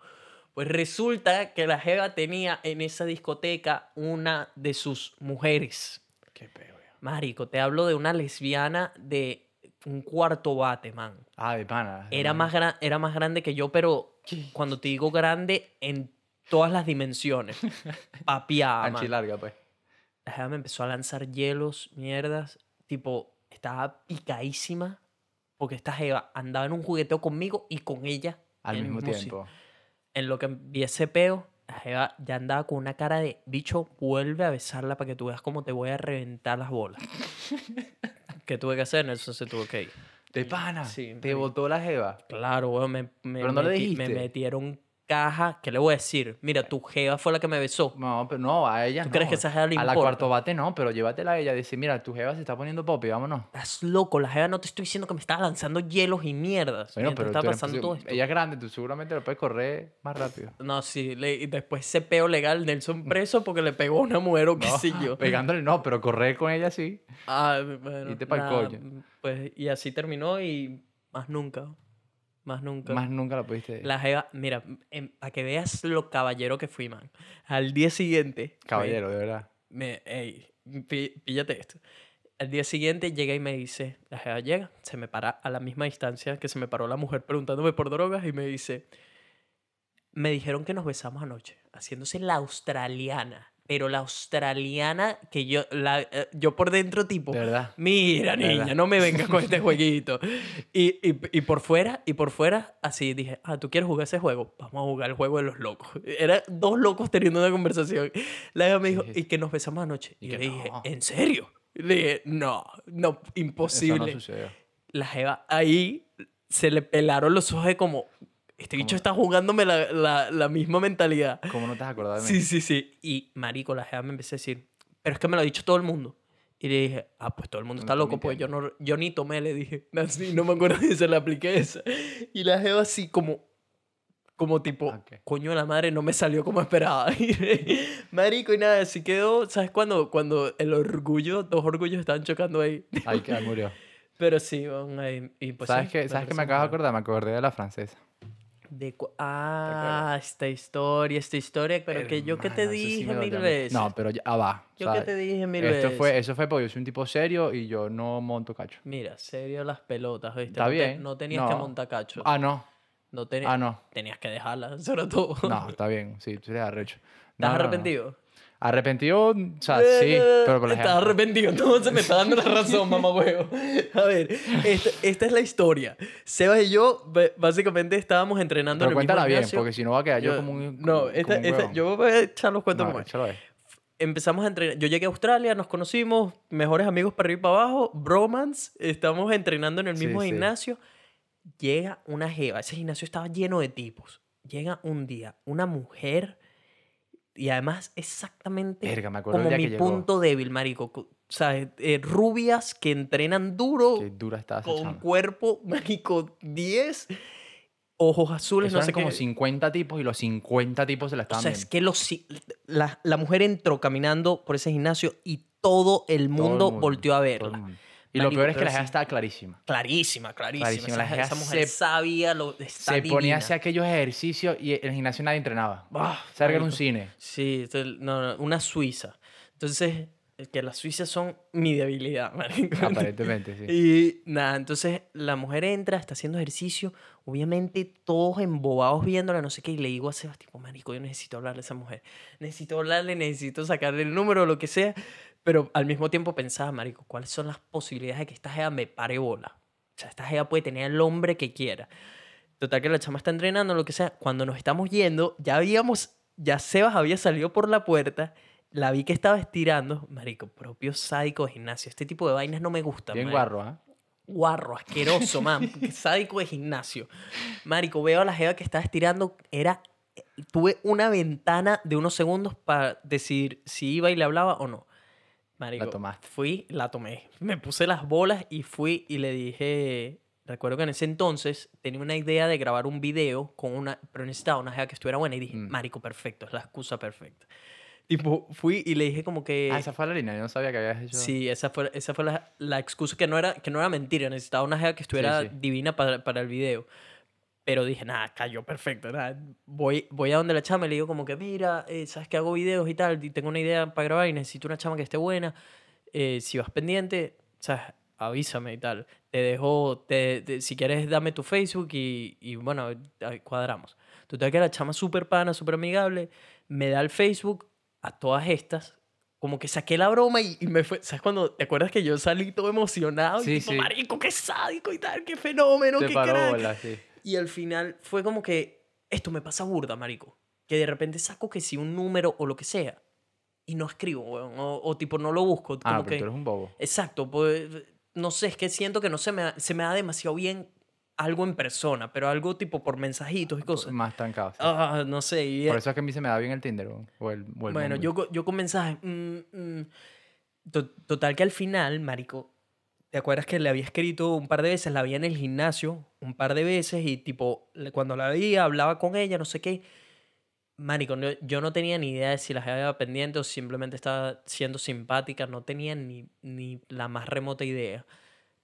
A: Pues resulta que la jeva tenía en esa discoteca una de sus mujeres.
B: Qué peo, ya.
A: Marico, te hablo de una lesbiana de un cuarto bate, man.
B: Ah, de pana. de
A: Era
B: pana.
A: más, gran- era más grande que yo, pero cuando te digo grande, en todas las dimensiones. <laughs> Papiada.
B: Anchi larga, pues.
A: La jeva me empezó a lanzar hielos, mierdas. Tipo, estaba picadísima porque esta jeva andaba en un jugueteo conmigo y con ella
B: Al mismo
A: sitio. En lo que vi ese peo, la jeva ya andaba con una cara de bicho, vuelve a besarla para que tú veas cómo te voy a reventar las bolas. <laughs> ¿Qué tuve que hacer? Nelson se tuvo que ir.
B: De pana.
A: Sí,
B: Te botó la jeva.
A: Claro, weón, me, me,
B: Pero no le
A: metí- me
B: dijiste.
A: metieron caja. ¿Qué le voy a decir? Mira, tu jeva fue la que me besó.
B: No, pero no, a ella
A: ¿Tú
B: no.
A: crees que esa jeva le
B: A la
A: importa?
B: cuarto bate no, pero llévatela a ella. Dice, mira, tu jeva se está poniendo popi, vámonos.
A: Estás loco, la jeva no te estoy diciendo que me estaba lanzando hielos y mierdas.
B: Bueno, pero
A: estaba
B: tú eres-
A: pasando todo esto.
B: ella es grande, tú seguramente lo puedes correr más rápido.
A: No, sí, le- y después ese peo legal, Nelson preso porque le pegó a una mujer o qué <laughs>
B: No,
A: sé yo.
B: Pegándole no, pero correr con ella sí.
A: Ah, bueno,
B: pa'l
A: nada,
B: coño.
A: Pues, y así terminó y más nunca. Más nunca.
B: Más nunca la pudiste.
A: La jeva, mira, para que veas lo caballero que fui, man. Al día siguiente. me-
B: Caballero, de verdad.
A: me, ey, píllate esto. Al día siguiente llega y me dice, la jeva llega, se me para a la misma distancia que se me paró la mujer preguntándome por drogas y me dice, me dijeron que nos besamos anoche, haciéndose la australiana, pero la australiana que yo, la, eh, yo por dentro tipo,
B: verdad.
A: mira
B: ¿Verdad?
A: niña, no me vengas con este <laughs> jueguito. Y, y, y por fuera, y por fuera, así dije, ah, ¿tú quieres jugar ese juego? Vamos a jugar el juego de los locos. <laughs> Eran dos locos teniendo una conversación. La jeva me dijo, y que nos besamos anoche. Y,
B: Y
A: yo le dije,
B: no.
A: ¿en serio? Y le dije, no, no,
B: Eso no
A: imposible.
B: sucedió.
A: la jeva ahí se le pelaron los ojos de como, este bicho está jugándome la, la, la misma mentalidad.
B: ¿Cómo no te has acordado de mí?
A: Sí, sí, sí. Y marico, la jeva me empecé a decir, pero es que me lo ha dicho todo el mundo. Y le dije, ah, pues todo el mundo está loco, pues yo, no, yo ni tomé, le dije. <laughs> No me acuerdo <laughs> si se le apliqué esa. Y la jeva así como, como tipo,
B: Ok.
A: coño de la madre, no me salió como esperaba. <laughs> Marico, y nada, así quedó, ¿sabes cuando, cuando el orgullo, dos orgullos estaban chocando ahí?
B: Ahí que murió.
A: Pero sí, van ahí. Y pues
B: ¿Sabes
A: sí,
B: qué?
A: me
B: ¿Sabes qué me acabo de acordar? Me acordé de la francesa.
A: De ah, esta historia, esta historia, pero que yo que te
B: sí
A: dije mil veces.
B: No, pero ya ah, va.
A: yo
B: o
A: que te dije mil
B: esto
A: veces.
B: fue, eso fue porque yo soy un tipo serio y yo no monto cacho.
A: Mira, serio las pelotas, ¿viste?
B: Está
A: no, te-
B: bien.
A: no tenías que montar cacho.
B: Ah, no.
A: no
B: Ah, no.
A: Tenías que dejarlas, <laughs> sobre todo.
B: No, está bien. Sí, tú eres arrecho. No,
A: ¿Estás
B: no, no.
A: arrepentido?
B: Arrepentido, o sea, sí, pero por
A: Estás
B: ejemplo.
A: arrepentido, entonces me está dando la <laughs> razón, mamá huevo. A ver, esta, esta es la historia. Sebas y yo, básicamente, estábamos entrenando
B: Pero
A: en el mismo
B: cuéntala bien,
A: gimnasio.
B: porque si no va a quedar yo,
A: Yo-
B: como un.
A: No,
B: como
A: esta,
B: un
A: esta- yo voy a echar los cuentos
B: No, ahí.
A: empezamos a entrenar. Yo llegué a Australia, nos conocimos, mejores amigos para arriba y para abajo, bromance, estamos entrenando en el mismo
B: sí.
A: gimnasio. Llega una jeva, ese gimnasio estaba lleno de tipos. Llega un día una mujer y además exactamente
B: Verga, me acuerdo el
A: como
B: día
A: mi
B: que llegó.
A: punto débil, marico. Co- ¿Sabes? Eh, rubias que entrenan duro,
B: Qué dura estaba esa
A: con
B: chama.
A: cuerpo, <laughs> marico, 10, ojos azules,
B: Eso
A: no
B: eran
A: sé
B: como
A: qué.
B: 50 tipos y los 50 tipos se la
A: O
B: estaban
A: sea, es que los, la, la mujer entró caminando por ese gimnasio y todo el
B: el
A: mundo, volteó a
B: el
A: verla.
B: Y lo
A: Marico,
B: peor es que la jeva
A: sí.
B: estaba clarísima.
A: Clarísima, clarísima.
B: Clarísima, la
A: Esa,
B: jeva
A: esa mujer
B: se-
A: sabía lo está
B: Se ponía a
A: divina.
B: hacer aquellos ejercicios y en el gimnasio nadie entrenaba.
A: Ah,
B: O sea, era un cine.
A: Sí, no, no, una suiza. Entonces, que las suizas son mi debilidad, <laughs> marico.
B: Aparentemente, sí.
A: Y nada, entonces la mujer entra, está haciendo ejercicio, obviamente todos embobados viéndola, no sé qué, y le digo a Sebas, tipo, marico, yo necesito hablarle a esa mujer, necesito hablarle, necesito sacarle el número o lo que sea, pero al mismo tiempo pensaba, marico, ¿cuáles son las posibilidades de que esta jeva me pare bola? O sea, esta jeva puede tener el hombre que quiera. Total que la chama está entrenando, lo que sea, cuando nos estamos yendo, ya habíamos, ya Sebas había salido por la puerta, la vi que estaba estirando, marico, propio sádico de gimnasio, este tipo de vainas no me gustan.
B: Bien
A: marico
B: guarro, ¿ah?
A: guarro, asqueroso, man. <laughs> Sádico de gimnasio. Marico, veo a la jeva que estaba estirando. Era. Tuve una ventana de unos segundos para decidir si iba y le hablaba o no. Marico,
B: tomaste.
A: Fui, la tomé. Me puse las bolas y fui y le dije. Recuerdo que en ese entonces tenía una idea de grabar un video con una. Pero necesitaba una jeva que estuviera buena y dije,
B: Mm.
A: Marico, perfecto, es la excusa perfecta. Tipo, fui y le dije como que.
B: Ah, esa fue la línea. Yo no sabía que habías hecho.
A: Sí, esa fue, esa fue la, la excusa que no, era, que no era mentira. Necesitaba una jeva que estuviera
B: sí.
A: divina para, para el video. Pero dije, nada, cayó perfecto. Nada. Voy, voy a donde la chama y le digo como que, mira, eh, sabes que hago videos y tal, y tengo una idea para grabar y necesito una chama que esté buena. Eh, si vas pendiente, sabes, avísame y tal. Te dejo, te, te- si quieres, dame tu Facebook y, y bueno, cuadramos. Total que la chama súper pana, súper amigable, me da el Facebook a todas estas. Como que saqué la broma y, y me fue. ¿Sabes cuando te acuerdas que yo salí todo emocionado?
B: Sí,
A: y tipo,
B: sí.
A: marico, qué sádico y tal, qué fenómeno,
B: Te
A: qué
B: paró
A: crack.
B: bola, sí.
A: Y al final fue como que esto me pasa burda, marico. Que de repente saco que si un número o lo que sea y no escribo, weón. O, o tipo no lo busco.
B: Ah,
A: Como
B: pero
A: que,
B: tú eres un bobo.
A: Exacto, pues no sé, es que siento que no se me, se me da demasiado bien algo en persona, pero algo tipo por mensajitos y cosas.
B: Más trancado. sí.
A: Ah, no sé. y-
B: Por eso es que a mí se me da bien el Tinder o el, o el
A: bueno, yo, yo con mensajes. mm, mm. To- Total que al final, marico, ¿te acuerdas que le había escrito un par de veces? La vi en el gimnasio un par de veces y tipo, cuando la veía, hablaba con ella, no sé qué. Marico, no- yo no tenía ni idea de si la había pendiente o simplemente estaba siendo simpática. No tenía ni, ni la más remota idea.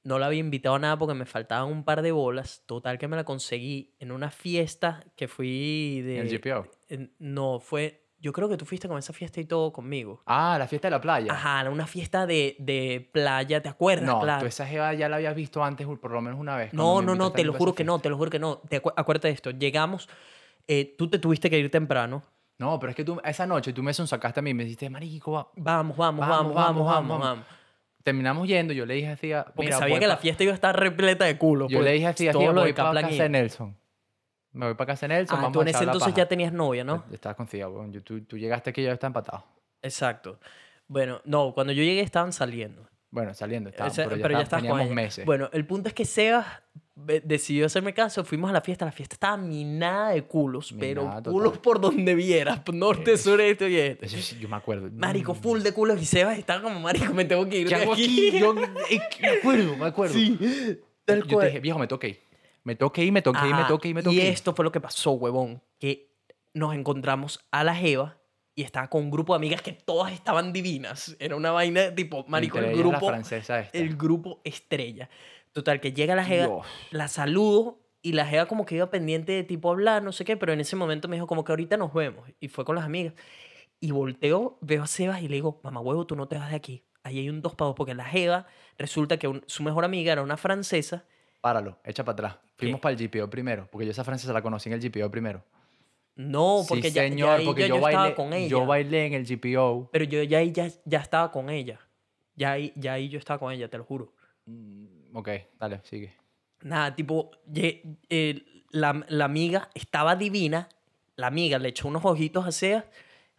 A: No la había invitado a nada porque me faltaban un par de bolas. Total que me la conseguí en una fiesta que fui de...
B: ¿En el GPO?
A: en- no, fue. Yo creo que tú fuiste con esa fiesta y todo conmigo.
B: Ah, la fiesta de la playa.
A: Ajá, una fiesta de, de playa, ¿te acuerdas?
B: No,
A: claro.
B: tú esa jeva ya la habías visto antes por lo menos una vez.
A: No, no, no, te lo juro que no, te lo juro que no. Te acu- acuérdate de esto. Llegamos, eh, tú te tuviste que ir temprano.
B: No, pero es que tú esa noche tú me sacaste a mí y me dijiste, marico, va".
A: Vamos, vamos,
B: Vamos,
A: vamos, vamos,
B: vamos,
A: vamos,
B: vamos. Terminamos yendo. Yo le dije así, a-
A: Porque
B: mira,
A: sabía que la fiesta iba a estar repleta de culo.
B: Yo
A: pues,
B: le dije así, así, voy para casa de Nelson. Me voy para casa de Nelson,
A: Ah,
B: vamos
A: tú
B: a
A: en ese entonces ya tenías novia, ¿no?
B: Estabas confiado, weón. Yo- tú, tú llegaste aquí y yo estaba empatado.
A: Exacto. Bueno, no, cuando yo llegué estaban saliendo.
B: Bueno, saliendo,
A: Ese-
B: pero ya,
A: pero ya con
B: teníamos
A: ella.
B: meses.
A: Bueno, el punto es que Sebas decidió hacerme caso. Fuimos a la fiesta. La fiesta estaba minada de culos, pero
B: Minada total.
A: culos por donde vieras. <laughs> Norte, sur, este y este.
B: Yo me acuerdo.
A: Marico,
B: Mm.
A: full de culos. Y Sebas estaba como, marico, me tengo que ir
B: ¿Qué
A: de
B: hago
A: aquí.
B: aquí? Yo, <laughs> eh, me acuerdo, me acuerdo.
A: Sí, tal
B: Yo te
A: cual.
B: dije, viejo, me toqué. Me toqué y me toqué y me toqué y me toqué.
A: Y esto fue lo que pasó, huevón. Que nos encontramos a la Jeva y estaba con un grupo de amigas que todas estaban divinas. Era una vaina tipo, marico,
B: Entre
A: el grupo, el grupo estrella. Total, que llega la Jeva,
B: Dios.
A: la saludo y la Jeva como que iba pendiente de tipo hablar, no sé qué, pero en ese momento me dijo como que ahorita nos vemos. Y fue con las amigas. Y volteo, veo a Sebas y le digo, mamá huevo, tú no te vas de aquí. Ahí hay un dos pavos porque la Jeva resulta que un- su mejor amiga era una francesa
B: Páralo, echa para atrás. Fuimos
A: ¿Qué?
B: para el GPO primero, porque yo esa francesa la conocí en el GPO primero.
A: No, porque
B: sí,
A: ya,
B: señor,
A: ya ahí
B: porque yo, bailé,
A: estaba con ella.
B: yo bailé en el GPO.
A: Pero yo ya ahí ya, ya estaba con ella. Ya ahí, ya ahí yo estaba con ella, te lo juro.
B: Mm, Ok, dale, sigue.
A: Nada, tipo, ye- eh, la, la amiga estaba divina. La amiga le echó unos ojitos a Sebas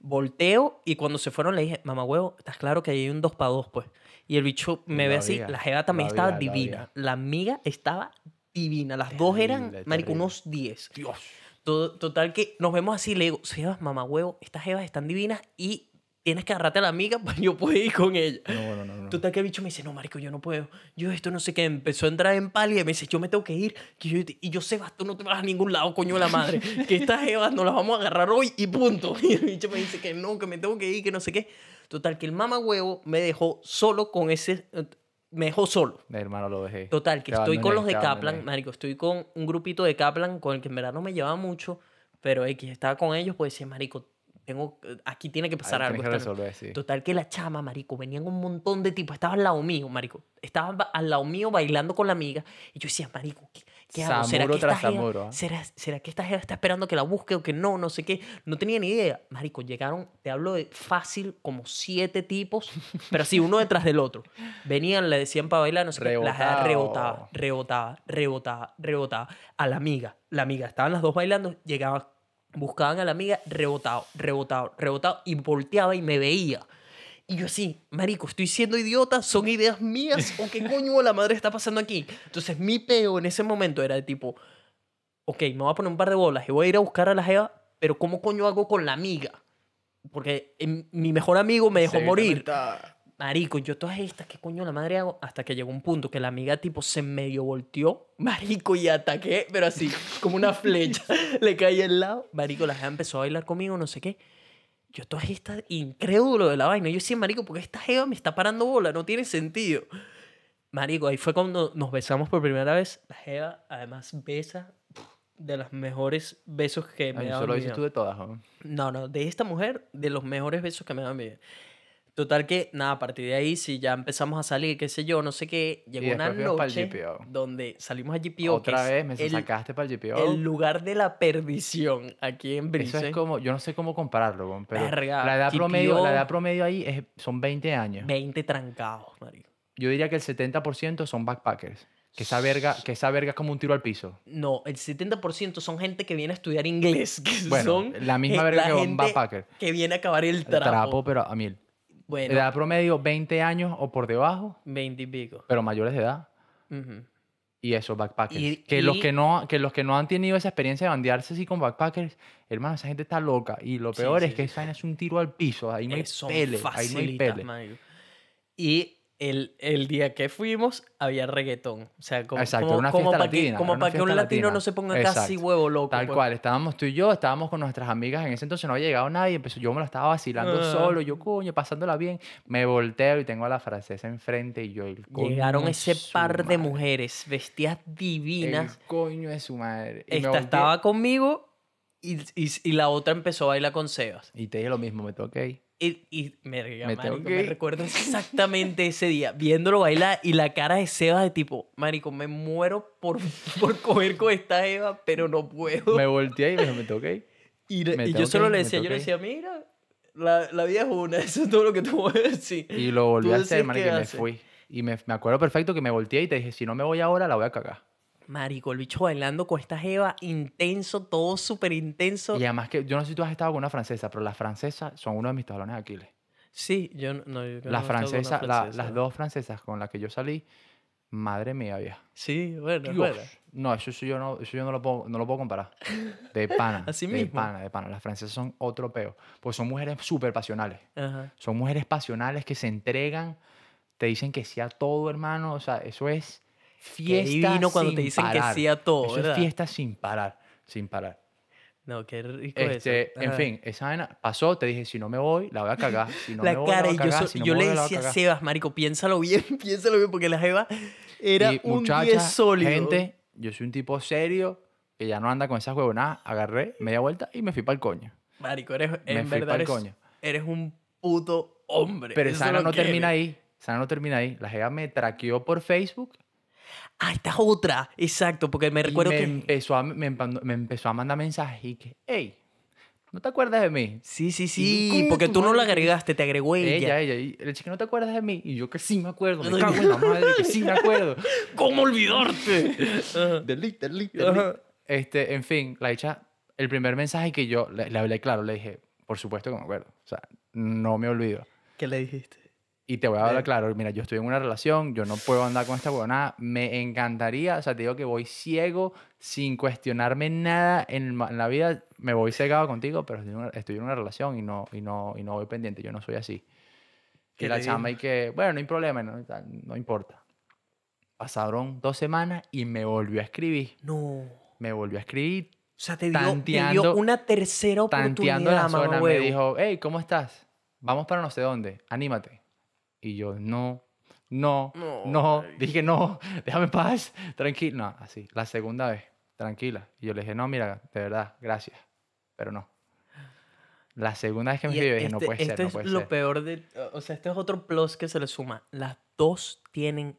A: Volteo y cuando se fueron le dije, mamá huevo, estás claro que hay un 2 para 2, pues. Y el bicho me ve así, la jeva también
B: lo
A: estaba
B: lo
A: divina. La amiga estaba divina. Las dos eran,
B: Terrible,
A: marico,
B: terrible.
A: unos 10.
B: Dios.
A: To- Total que nos vemos así, le digo, Sebas, mamá huevo, estas jevas están divinas y tienes que agarrarte a la amiga <laughs> para yo poder ir con ella.
B: No, no, no. no.
A: Total que el bicho me dice, no, marico, yo no puedo. Yo esto no sé qué. Empezó a entrar en pálida y me dice, yo me tengo que ir. Que yo- y yo, Sebas, tú no te vas a ningún lado, coño de la madre. <laughs> Que estas jevas nos las vamos a agarrar hoy y punto. <laughs> Y el bicho me dice que no, que me tengo que ir, que no sé qué. Total que el mamá huevo me dejó solo con ese... eh, Me dejó solo.
B: Mi hermano lo dejé.
A: Total, que estoy con los de Kaplan, marico, estoy con un grupito de Kaplan con el que en verdad no me llevaba mucho, pero X, estaba con ellos, pues decía, marico, tengo, aquí tiene que pasar
B: Ahí
A: algo.
B: que
A: esta noche".
B: resolver, sí.
A: Total que la chama, marico, venían un montón de tipos, estaba al lado mío, marico, estaba ba- al lado mío bailando con la amiga, y yo decía, marico, ¿qué, qué hago? ¿Será que, esta jeva,
B: ¿ah?
A: ¿será, ¿Será que esta jeva está esperando que la busque o que no? No sé qué. No tenía ni idea. Marico, llegaron, te hablo de fácil, como siete tipos, pero así, uno detrás del otro. Venían, le decían para bailar, no sé qué. La jeva
B: Rebotado.
A: rebotaba, rebotaba, rebotaba, rebotaba. A la amiga, la amiga, estaban las dos bailando, llegaban, buscaban a la amiga, rebotado, rebotado, rebotado, y volteaba y me veía. Y yo así, marico, estoy siendo idiota, son ideas mías, o qué <laughs> coño la madre está pasando aquí. Entonces mi peo en ese momento era de tipo, ok, me voy a poner un par de bolas y voy a ir a buscar a la jeva, pero ¿cómo coño hago con la amiga? Porque em, mi mejor amigo me dejó morir.
B: está-
A: Marico, yo todas estas, ¿qué coño la madre hago? Hasta que llegó un punto que la amiga tipo se medio volteó, marico, y ataqué, pero así, como una flecha, <laughs> le caí al lado. Marico, la jeva empezó a bailar conmigo, no sé qué. Yo todas estas, incrédulo de la vaina. Yo decía, marico, porque esta jeva me está parando bola, no tiene sentido. Marico, ahí fue cuando nos besamos por primera vez. La jeva, además, besa de los mejores besos que me
B: Ay,
A: ha dado
B: Eso lo dices tú de todas, ¿no?
A: No, no, de esta mujer, de los mejores besos que me en mi vida. Total que, nada, a partir de ahí, si ya empezamos a salir, qué sé yo, no sé qué, llegó una noche
B: GPO.
A: donde salimos a GPO,
B: Otra
A: que
B: vez me
A: el,
B: sacaste para el GPO.
A: el lugar de la perdición aquí en
B: Eso
A: Brisbane.
B: es como, yo no sé cómo compararlo, pero
A: Verga,
B: la edad,
A: GPO.
B: promedio, la edad promedio ahí es, son 20 años.
A: 20 trancados, marico.
B: Yo diría que el 70% son backpackers. Que esa verga, que esa verga es como un tiro al piso.
A: No, el 70% son gente que viene a estudiar inglés, que
B: Bueno,
A: son
B: la misma verga
A: la
B: que un
A: gente
B: backpacker.
A: que viene a acabar el
B: El
A: trapo.
B: trapo, pero a mil.
A: Bueno,
B: Edad promedio 20 años o por debajo,
A: 20 y pico.
B: pero mayores de edad.
A: Ujú.
B: Y eso, backpackers.
A: Y-
B: que, los
A: y-
B: que, no, que los que no han tenido esa experiencia de bandearse así con backpackers, hermano, esa gente está loca. Y lo
A: Sí,
B: peor
A: sí,
B: es que
A: sí.
B: esa es un tiro al piso. Ahí no hay
A: Eh,
B: pele. Ahí no hay pele.
A: Y el, el día que fuimos había reggaetón. O sea, como,
B: Exacto,
A: como,
B: una
A: como para que,
B: latina,
A: como
B: era una
A: para que un latino
B: latina.
A: no se ponga casi
B: Exacto.
A: huevo loco.
B: Tal
A: pues.
B: cual, estábamos tú y yo, estábamos con nuestras amigas, en ese entonces no había llegado nadie, empezó, yo me lo estaba vacilando
A: Ah.
B: solo, yo coño, pasándola bien, me volteo y tengo a la francesa enfrente y yo el coño
A: Llegaron
B: de
A: ese par de
B: madre,
A: mujeres vestidas divinas.
B: El coño de su madre. Y,
A: Esta estaba conmigo y, y, y la otra empezó a bailar con Sebas.
B: y te dije lo mismo, me toqué.
A: Y, y merga,
B: Me
A: marico,
B: que
A: recuerdo exactamente ese día, viéndolo bailar y la cara de Sebas de tipo, marico, me muero por, <laughs> por coger con esta Eva, pero no puedo.
B: Me volteé y me dijo, me toqué.
A: y le-
B: me
A: y yo solo le decía, yo le decía, mira, la, la vida es una, <laughs> eso es todo lo que tú puedes decir.
B: Y lo volví a hacer, man, y
A: ¿qué
B: que me fui. Y me, me acuerdo perfecto que me volteé y te dije, si no me voy ahora, la voy a cagar.
A: Marico, el bicho bailando con esta Eva, intenso, todo súper intenso.
B: Y además que, yo no sé si tú has estado con una francesa, pero las francesas son uno de mis talones de Aquiles.
A: Sí, yo no. no, yo no
B: Las francesas, la- las dos francesas con las que yo salí, madre mía, vieja.
A: Sí, bueno.
B: No, eso, sí yo no, eso yo no lo puedo, no lo puedo comparar. De pana. <laughs>
A: Así
B: de
A: mismo.
B: pana, de pana. Las francesas son otro peo. Pues son mujeres súper pasionales.
A: Ajá.
B: Son mujeres pasionales que se entregan, te dicen que sí a todo, hermano. O sea, eso es fiesta
A: divino cuando te
B: sin
A: dicen que
B: parar.
A: sí a todo,
B: Eso
A: ¿verdad?
B: es fiesta sin parar, sin parar.
A: No, qué rico
B: Este,
A: eso.
B: en fin, esa vaina pasó, te dije, si no me voy, la voy a cagar. Si no
A: la
B: me voy,
A: cara,
B: la voy a
A: yo,
B: cagar.
A: so-
B: si no
A: yo le
B: voy, a
A: decía a. Sebas, marico, piénsalo bien, <laughs> piénsalo bien, porque la Jeva era
B: y
A: un
B: muchacha,
A: 10 sólido.
B: gente, yo soy un tipo serio que ya no anda con esas huevonadas. Agarré media vuelta y me fui para el coño.
A: Marico, eres,
B: Me
A: en
B: fui
A: verdad eres,
B: coño.
A: eres un puto hombre.
B: Pero esa no
A: que
B: termina
A: eres.
B: ahí. Esa no termina ahí. La jeva me traqueó por Facebook
A: Ah, esta es otra. Exacto, porque me recuerdo
B: me
A: que...
B: empezó, a, me, empezó a mandar mensajes y que, hey, ¿no te acuerdas de mí?
A: Sí, sí, sí,
B: yo, "Coño,
A: porque tú no la agregaste, te agregó ella.
B: Ella, ella. Y el chico, ¿no te acuerdas de mí? Y yo que sí me acuerdo. Me <laughs> cago en la madre que sí me acuerdo. <laughs>
A: ¿Cómo olvidarte?
B: Delete, delete,
A: Ajá.
B: Este, en fin, la hecha, el primer mensaje que yo le, le hablé claro, le dije, Por supuesto que me acuerdo. O sea, no me olvido.
A: ¿Qué le dijiste?
B: Y te voy a hablar claro, mira, yo estoy en una relación, yo no puedo andar con esta huevonada, me encantaría, o sea, te digo que voy ciego, sin cuestionarme nada en, la vida, me voy cegado contigo, pero estoy en una, estoy en una relación y no, y, no, y no voy pendiente, yo no soy así.
A: ¿Qué
B: Y la chama y que, bueno, no hay problema, no, no importa. Pasaron dos semanas y me volvió a escribir,
A: No. O
B: me volvió a escribir,
A: sea, te dio, te dio
B: Tanteando-
A: una tercera
B: tanteando
A: oportunidad,
B: la zona, me dijo, hey, ¿cómo estás? Vamos para no sé dónde, anímate. Y yo, no, no,
A: No,
B: dije, no, <laughs> déjame en paz, tranquilo. No, así, la segunda vez, tranquila. Y yo le dije, no, mira, de verdad, gracias, pero no. La segunda vez que me
A: Y
B: escribió, dije, no
A: este-
B: puede ser,
A: esto
B: no
A: es
B: puede
A: lo
B: ser.
A: peor de... O sea, este es otro plus que se le suma. Las dos tienen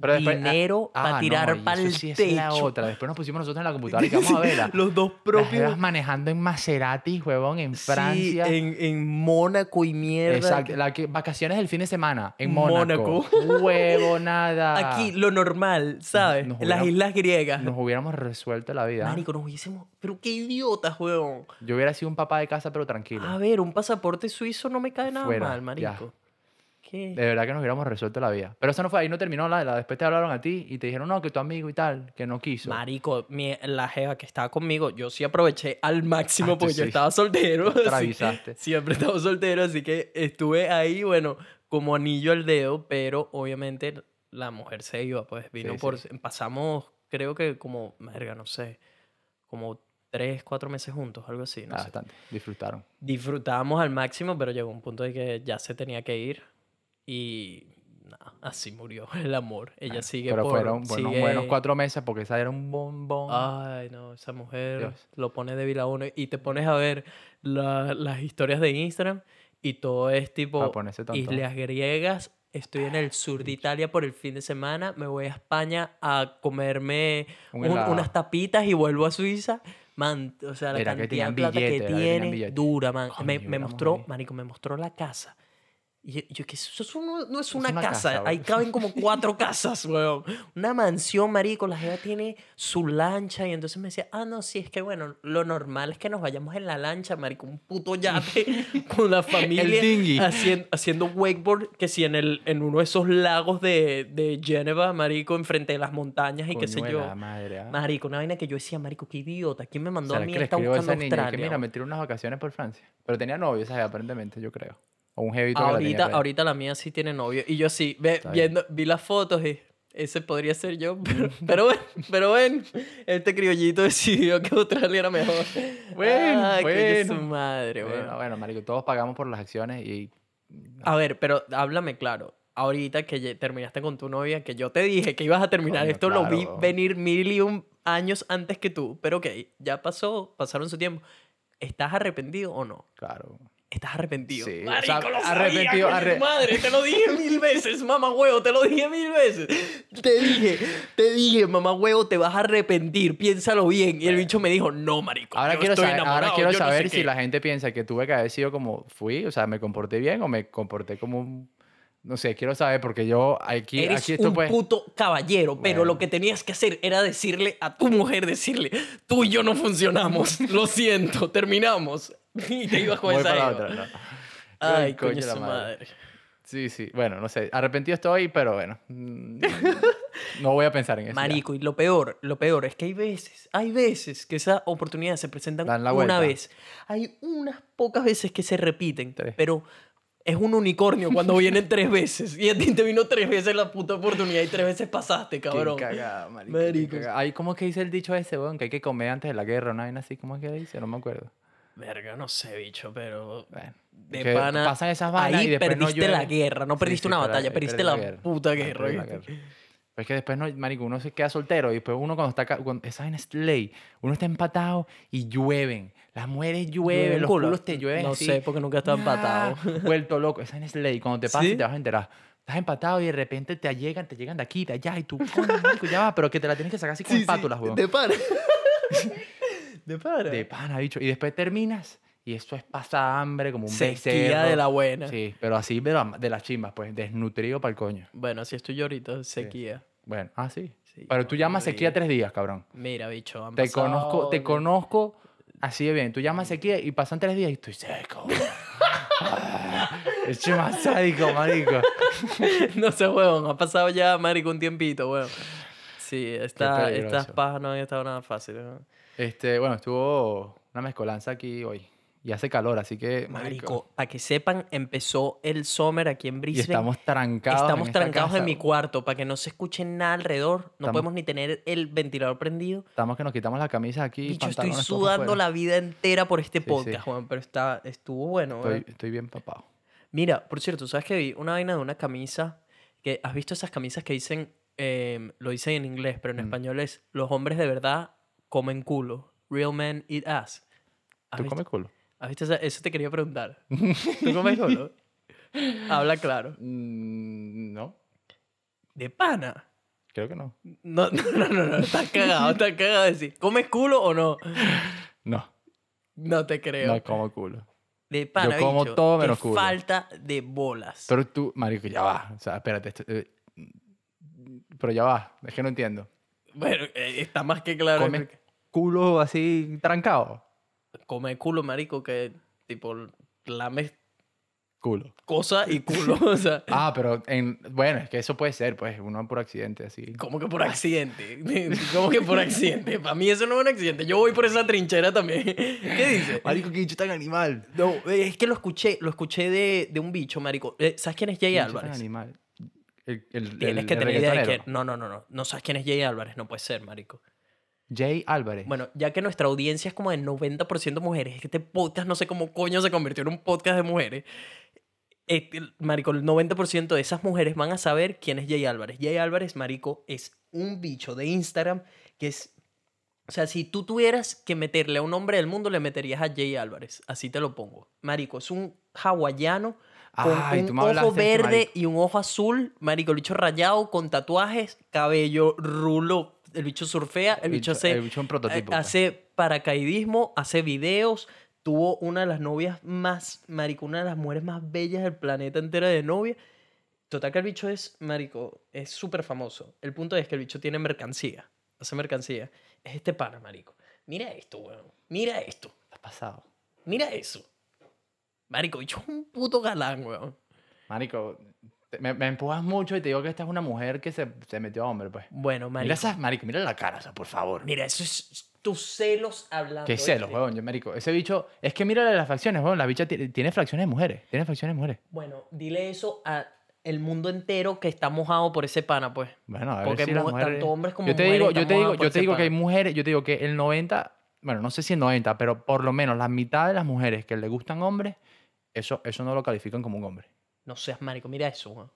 B: Pero después- ah,
A: dinero para
B: ah,
A: tirar
B: no,
A: para el
B: sí es la otra. Después nos pusimos nosotros en la computadora y <laughs> que vamos a verla. <laughs>
A: Los dos propios...
B: manejando en Maserati, huevón, en
A: Sí,
B: Francia.
A: en, en Mónaco y mierda.
B: Exacto, la que, vacaciones del fin de semana en Mónaco.
A: Mónaco.
B: Huevo, <laughs> nada.
A: Aquí, lo normal, ¿sabes?
B: nos
A: En las islas griegas.
B: Nos hubiéramos resuelto la vida.
A: Marico, nos hubiésemos... Pero qué idiotas, weón.
B: Yo hubiera sido un papá de casa, pero tranquilo.
A: A ver, un pasaporte suizo no me cae nada
B: Fuera,
A: mal,
B: ya.
A: ¿Qué?
B: De verdad que nos hubiéramos resuelto la vida. Pero eso no fue ahí, no terminó la, la- Después te hablaron a ti y te dijeron, no, que tu amigo y tal, que no quiso.
A: Marico, mi- la jeva que estaba conmigo, yo sí aproveché al máximo
B: Ah,
A: porque yo
B: sí.
A: estaba soltero.
B: Te <laughs>
A: así-
B: avisaste.
A: siempre estaba soltero, así que estuve ahí, bueno, como anillo al dedo, pero obviamente la mujer se iba, pues vino
B: Sí,
A: por...
B: sí.
A: Pasamos, creo que como, verga, no sé, como tres, cuatro meses juntos, algo así, no
B: Ah,
A: sé.
B: bastante. Disfrutaron.
A: Disfrutábamos al máximo, pero llegó un punto de que ya se tenía que ir y así murió <laughs> el amor. Ella
B: Bueno,
A: sigue
B: Pero
A: por...
B: fueron buenos,
A: sigue-
B: buenos cuatro meses porque esa era un bombón.
A: Ay, no, esa mujer
B: Dios.
A: lo pone débil a uno y te pones a ver la- las historias de Instagram y todo es tipo islas griegas. Estoy en el sur de Italia por el fin de semana. Me voy a España a comerme
B: Un
A: un-
B: helado.
A: unas tapitas y vuelvo a Suiza. Man, o sea, la
B: Era
A: cantidad de plata
B: billete,
A: que tiene, dura, man. me,
B: Coño,
A: me mostró, marico, me mostró la casa. Y yo, que eso, eso no, no es
B: Es
A: una, casa.
B: casa,
A: Ahí caben como <laughs> cuatro casas, weón. Una mansión, marico. La jeva tiene su lancha. Y entonces me decía, ah, no, sí, es que bueno, lo normal es que nos vayamos en la lancha, marico. Un puto yate <laughs> <laughs> con la familia. Haciendo, haciendo wakeboard. Que si en, el, en uno de esos lagos de, de Geneva, marico, enfrente de las montañas y qué sé yo.
B: madre, ah.
A: Marico, una vaina que yo decía, marico, qué idiota. ¿Quién me mandó a
B: ¿Será
A: mí
B: que
A: está
B: escribió a
A: buscando
B: esa niña?
A: Australia?
B: Que mira, me tiró unas vacaciones por Francia. Pero tenía novio aparentemente, yo creo. O un jevito que la tenía
A: Ahorita,
B: ahí.
A: ahorita la mía sí tiene novio. Y yo sí, ve, viendo, vi las fotos y ese podría ser yo. <laughs> Pero, pero bueno, pero ven, este criollito decidió que Australia era mejor.
B: Bueno,
A: Ay, su
B: bueno.
A: madre,
B: Bueno,
A: weón.
B: bueno, marico, todos pagamos por las acciones y...
A: A ver, pero háblame claro. Ahorita que terminaste con tu novia, que yo te dije que ibas a terminar
B: Coño,
A: esto, lo vi venir mil y un años antes que tú. Pero ok, ya pasó, pasaron su tiempo. ¿Estás arrepentido o no?
B: Claro.
A: Estás arrepentido.
B: Sí, o
A: Marico,
B: sea,
A: lo sabía,
B: arrepentido, arre-
A: madre, te lo dije mil veces, <laughs> mamá huevo, te lo dije mil veces. Te dije, te dije, mamá huevo, te vas a arrepentir, piénsalo bien. Y el bicho me dijo, no, marico.
B: Ahora
A: yo
B: quiero
A: estoy
B: saber, ahora
A: enamorado,
B: quiero
A: yo no sé
B: saber si
A: qué".
B: la gente piensa que tuve que haber sido como fui, o sea, me comporté bien o me comporté como un... No sé, quiero saber porque yo aquí,
A: Eres
B: aquí esto
A: un
B: pues...
A: puto caballero, pero
B: Bueno.
A: lo que tenías que hacer era decirle a tu mujer, decirle, tú y yo no funcionamos, <laughs> lo siento, terminamos. <laughs> Y te ibas con
B: voy
A: esa
B: para otra, no.
A: Ay, coño,
B: de la
A: su madre.
B: Sí, sí, bueno, no sé, arrepentido estoy, pero bueno, mm, no voy a pensar en eso. ya.
A: Marico, y lo peor, lo peor es que hay veces, hay veces que esas oportunidades se presentan una
B: vuelta.
A: vez. Hay unas pocas veces que se repiten,
B: Tres.
A: pero es un unicornio cuando vienen tres veces. Y a ti te vino tres veces la puta oportunidad y tres veces pasaste,
B: Qué
A: cabrón.
B: cagada, marico. qué
A: Marico.
B: cagada. Ay, ¿cómo es que dice el dicho ese, weón? Que hay que comer antes de la guerra, una vaina así, ¿cómo es que dice? No me acuerdo.
A: Verga, no sé, bicho, pero
B: Bueno,
A: de pana.
B: pasan esas vainas
A: ahí
B: y después no
A: perdiste la guerra, no
B: Sí,
A: perdiste
B: sí,
A: una
B: pero
A: batalla,
B: ahí
A: perdiste
B: perdí
A: la,
B: guerra.
A: puta
B: Ahí
A: guerra.
B: la guerra. Pero es que después, no, marico, uno se queda soltero y después uno cuando está... Cuando, esa es ley. Uno está empatado y llueven. Las mujeres llueven,
A: Llueven
B: los
A: culo.
B: culos te llueven
A: No
B: así.
A: sé, porque nunca estado empatado. <laughs>
B: Vuelto loco. Esa es ley. Cuando te pasa
A: ¿Sí?
B: te vas a enterar. Estás empatado y de repente te llegan, te llegan de aquí, de allá y tú, marico, ya va, pero que te la tienes que sacar así con espátulas, weón.
A: De para. <laughs> de para.
B: De pana, bicho. Y después terminas y eso es pasar hambre como un
A: Sequía de la buena.
B: Sí, pero así de, la- de las chimbas, pues, desnutrido para el coño.
A: Bueno, así estoy yo ahorita, sequía.
B: Bueno, ah, sí.
A: Sí,
B: pero tú llamas
A: horrible.
B: sequía tres días, cabrón.
A: Mira, bicho, han
B: Te
A: pasado
B: conozco, te conozco así de bien. Tú llamas sequía y pasan tres días y estoy seco. <laughs> Ah, Es más sádico, marico. <laughs>
A: no sé, weón. Ha pasado ya, marico, un tiempito, weón. Sí, esta, estas pajas no han estado nada fáciles.
B: Este, bueno, estuvo una mezcolanza aquí hoy. Y hace calor, así que.
A: Marico, para que sepan, empezó el summer aquí en
B: Y
A: Brisbane.
B: estamos trancados.
A: Estamos
B: en
A: trancados en
B: casa.
A: mi cuarto para que no se escuche nada alrededor. No
B: Estamos-
A: podemos ni tener el ventilador prendido.
B: Estamos que nos quitamos la camisa aquí.
A: Bicho, estoy
B: pantalones, todo
A: sudando la vida entera por este
B: Sí, sí.
A: podcast, weón, pero está, estuvo bueno.
B: Estoy, estoy bien papado.
A: Mira, por cierto, ¿sabes que vi una vaina de una camisa? que ¿Has visto esas camisas que dicen, em, lo dicen en inglés, pero en
B: Mm.
A: español es, los hombres de verdad comen culo. Real men eat ass. ¿Has
B: ¿Tú
A: visto,
B: comes culo?
A: Has visto esa- Eso te quería preguntar. <laughs> ¿Tú comes culo? Habla claro.
B: Mm, no,
A: De pana.
B: creo que no.
A: No, <laughs> no, no, no, no, estás cagado, estás cagado de decir, ¿comes culo o no?
B: No,
A: No te creo.
B: no como culo.
A: de pana,
B: Yo como
A: bicho,
B: todo
A: qué
B: menos culo.
A: falta de bolas.
B: Pero tú, marico, ya va. O sea, espérate. esto- eh, pero ya va. Es que no entiendo.
A: Bueno, eh, está más que claro.
B: ¿Comes culo así trancado?
A: Come culo, marico, que tipo lames
B: Culo.
A: cosa y culo. <laughs> o sea,
B: Ah, pero en, bueno, es que eso puede ser, pues, uno por accidente, así.
A: como que por accidente. <laughs> como que por accidente. Para mí eso no es un accidente. Yo voy por esa trinchera también. <laughs> ¿Qué dice?
B: Marico, qué bicho tan animal.
A: No, eh, es que lo escuché, lo escuché de, de un bicho, marico. Eh, ¿Sabes quién es Jay
B: tan
A: Álvarez?
B: animal. El, el,
A: Tienes
B: el-
A: que
B: el
A: tener idea de que... No, no, no, no. No sabes quién es Jay Álvarez. No puede ser, marico.
B: Jay Álvarez.
A: Bueno, ya que nuestra audiencia es como de 90% mujeres, es que este podcast no sé cómo coño se convirtió en un podcast de mujeres. Este, marico, el 90% de esas mujeres van a saber quién es Jay Álvarez. Jay Álvarez, marico, es un bicho de Instagram que es... O sea, si tú tuvieras que meterle a un hombre del mundo, le meterías a Jay Álvarez. Así te lo pongo. Marico, es un hawaiano con
B: Ay,
A: un ojo
B: este
A: verde
B: marico.
A: y un ojo azul. Marico, el bicho rayado con tatuajes, cabello rulo. El bicho surfea, el bicho hace...
B: El bicho es un prototipo.
A: Eh,
B: pues.
A: Hace paracaidismo, hace videos. Tuvo una de las novias más, marico, una de las mujeres más bellas del planeta entera de novia. Total que el bicho es, marico, es súper famoso. El punto es que el bicho tiene mercancía. Hace mercancía. Es este pana, marico. Mira esto, weón. Mira esto.
B: ¿Qué ha pasado?
A: Mira eso. Marico, el bicho es un puto galán, weón.
B: Marico, me, me empujas mucho y te digo que esta es una mujer que se, se metió a hombre, pues.
A: Bueno, marico.
B: Mira esa, marico, mira la cara, o sea, por favor.
A: Mira, eso es tus celos hablando.
B: Qué celos, weón, yo, marico. Ese bicho, es que mira las facciones, weón. La bicha tiene, fracciones de mujeres. Tiene fracciones de mujeres.
A: Bueno, dile eso a el mundo entero que está mojado por ese pana, pues.
B: Bueno, a ver
A: Porque
B: si las
A: mu-
B: mujeres...
A: tanto hombres como
B: yo te
A: mujeres
B: digo, yo te digo, yo te digo que hay mujeres, yo te digo que el 90, bueno, no sé si el 90, pero por lo menos la mitad de las mujeres que le gustan hombres, eso, eso no lo califican como un hombre.
A: No seas marico, mira eso, weón.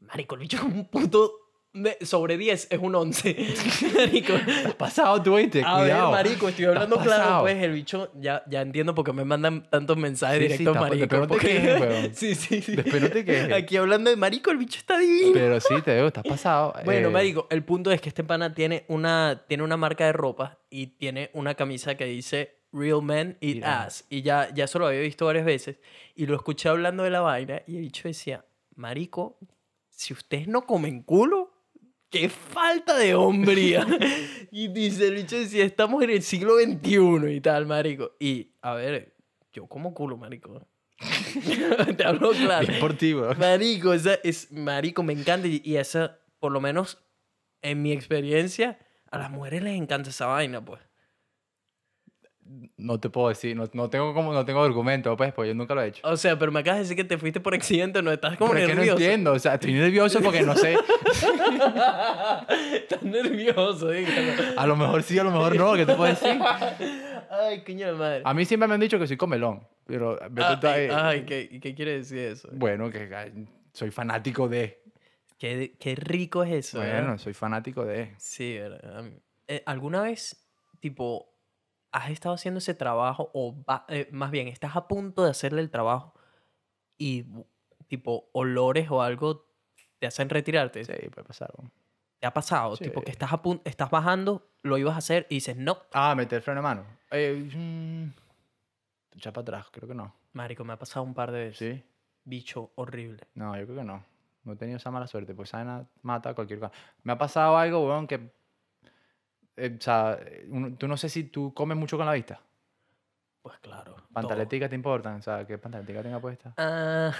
A: Marico, el bicho es un puto de- sobre 10 es un 11. <laughs> marico.
B: ¿Te has pasado tú, oíste?
A: A ver, marico, estoy hablando claro,
B: pasado.
A: pues el bicho ya, ya entiendo por qué me mandan tantos mensajes
B: Sí, sí,
A: directos, marico.
B: después no te
A: porque-
B: quejes, weón. <laughs>
A: sí, sí, sí.
B: Después no te quejes.
A: Aquí hablando de marico, el bicho está divino.
B: Pero sí, te digo, estás pasado.
A: Bueno,
B: eh,
A: marico, el punto es que este pana tiene una, tiene una marca de ropa y tiene una camisa que dice Real Men Eat
B: Mira.
A: Ass. Y ya, ya eso lo había visto varias veces. Y lo escuché hablando de la vaina y el bicho decía, marico, si ustedes no comen culo, qué falta de hombría. <laughs> y dice el bicho decía, estamos en el siglo XXI y tal, marico. Y, a ver, yo como culo, marico. <laughs> Te hablo claro.
B: Bien por ti, weón.
A: Marico, esa es, marico, me encanta. Y, y esa, por lo menos en mi experiencia, a las mujeres les encanta esa vaina, pues.
B: No te puedo decir, no, no tengo como, no tengo argumento, pues, pues yo nunca lo he hecho.
A: O sea, pero me acabas de decir que te fuiste por accidente, no estás como
B: Pero es que no
A: nervioso.
B: entiendo, o sea, estoy nervioso porque no sé, <laughs>
A: estás nervioso, dígalo.
B: a lo mejor sí, a lo mejor no, ¿qué te puedo decir?
A: Ay, coño de madre.
B: A mí siempre me han dicho que soy comelón, pero tú
A: Ay, ay, ¿qué, ¿qué quiere decir eso?
B: bueno, que ay, soy fanático de,
A: Qué, qué rico es eso, ¿verdad?
B: bueno, soy fanático de.
A: Sí, ¿verdad? Eh, ¿Alguna vez, tipo, has estado haciendo ese trabajo o va- eh, más bien, estás a punto de hacerle el trabajo y, tipo, olores o algo te hacen retirarte?
B: Sí, puede pasar.
A: ¿Te ha pasado? Tipo, que
B: Sí.
A: estás, a estás bajando, lo ibas a hacer y dices, no.
B: Ah, meter freno de mano. Eh, mm, echar para atrás, creo que no.
A: Marico, me ha pasado un par de veces.
B: Sí.
A: Bicho horrible.
B: No, yo creo que no. No he tenido esa mala suerte, pues esa vaina mata a cualquier cosa. Me ha pasado algo, weón, que... eh, o sea, uno- tú no sé si tú comes mucho con la vista.
A: Pues claro. todo.
B: ¿Pantaletica te importan? O sea, ¿qué pantaletica tenga puesta?
A: Ah,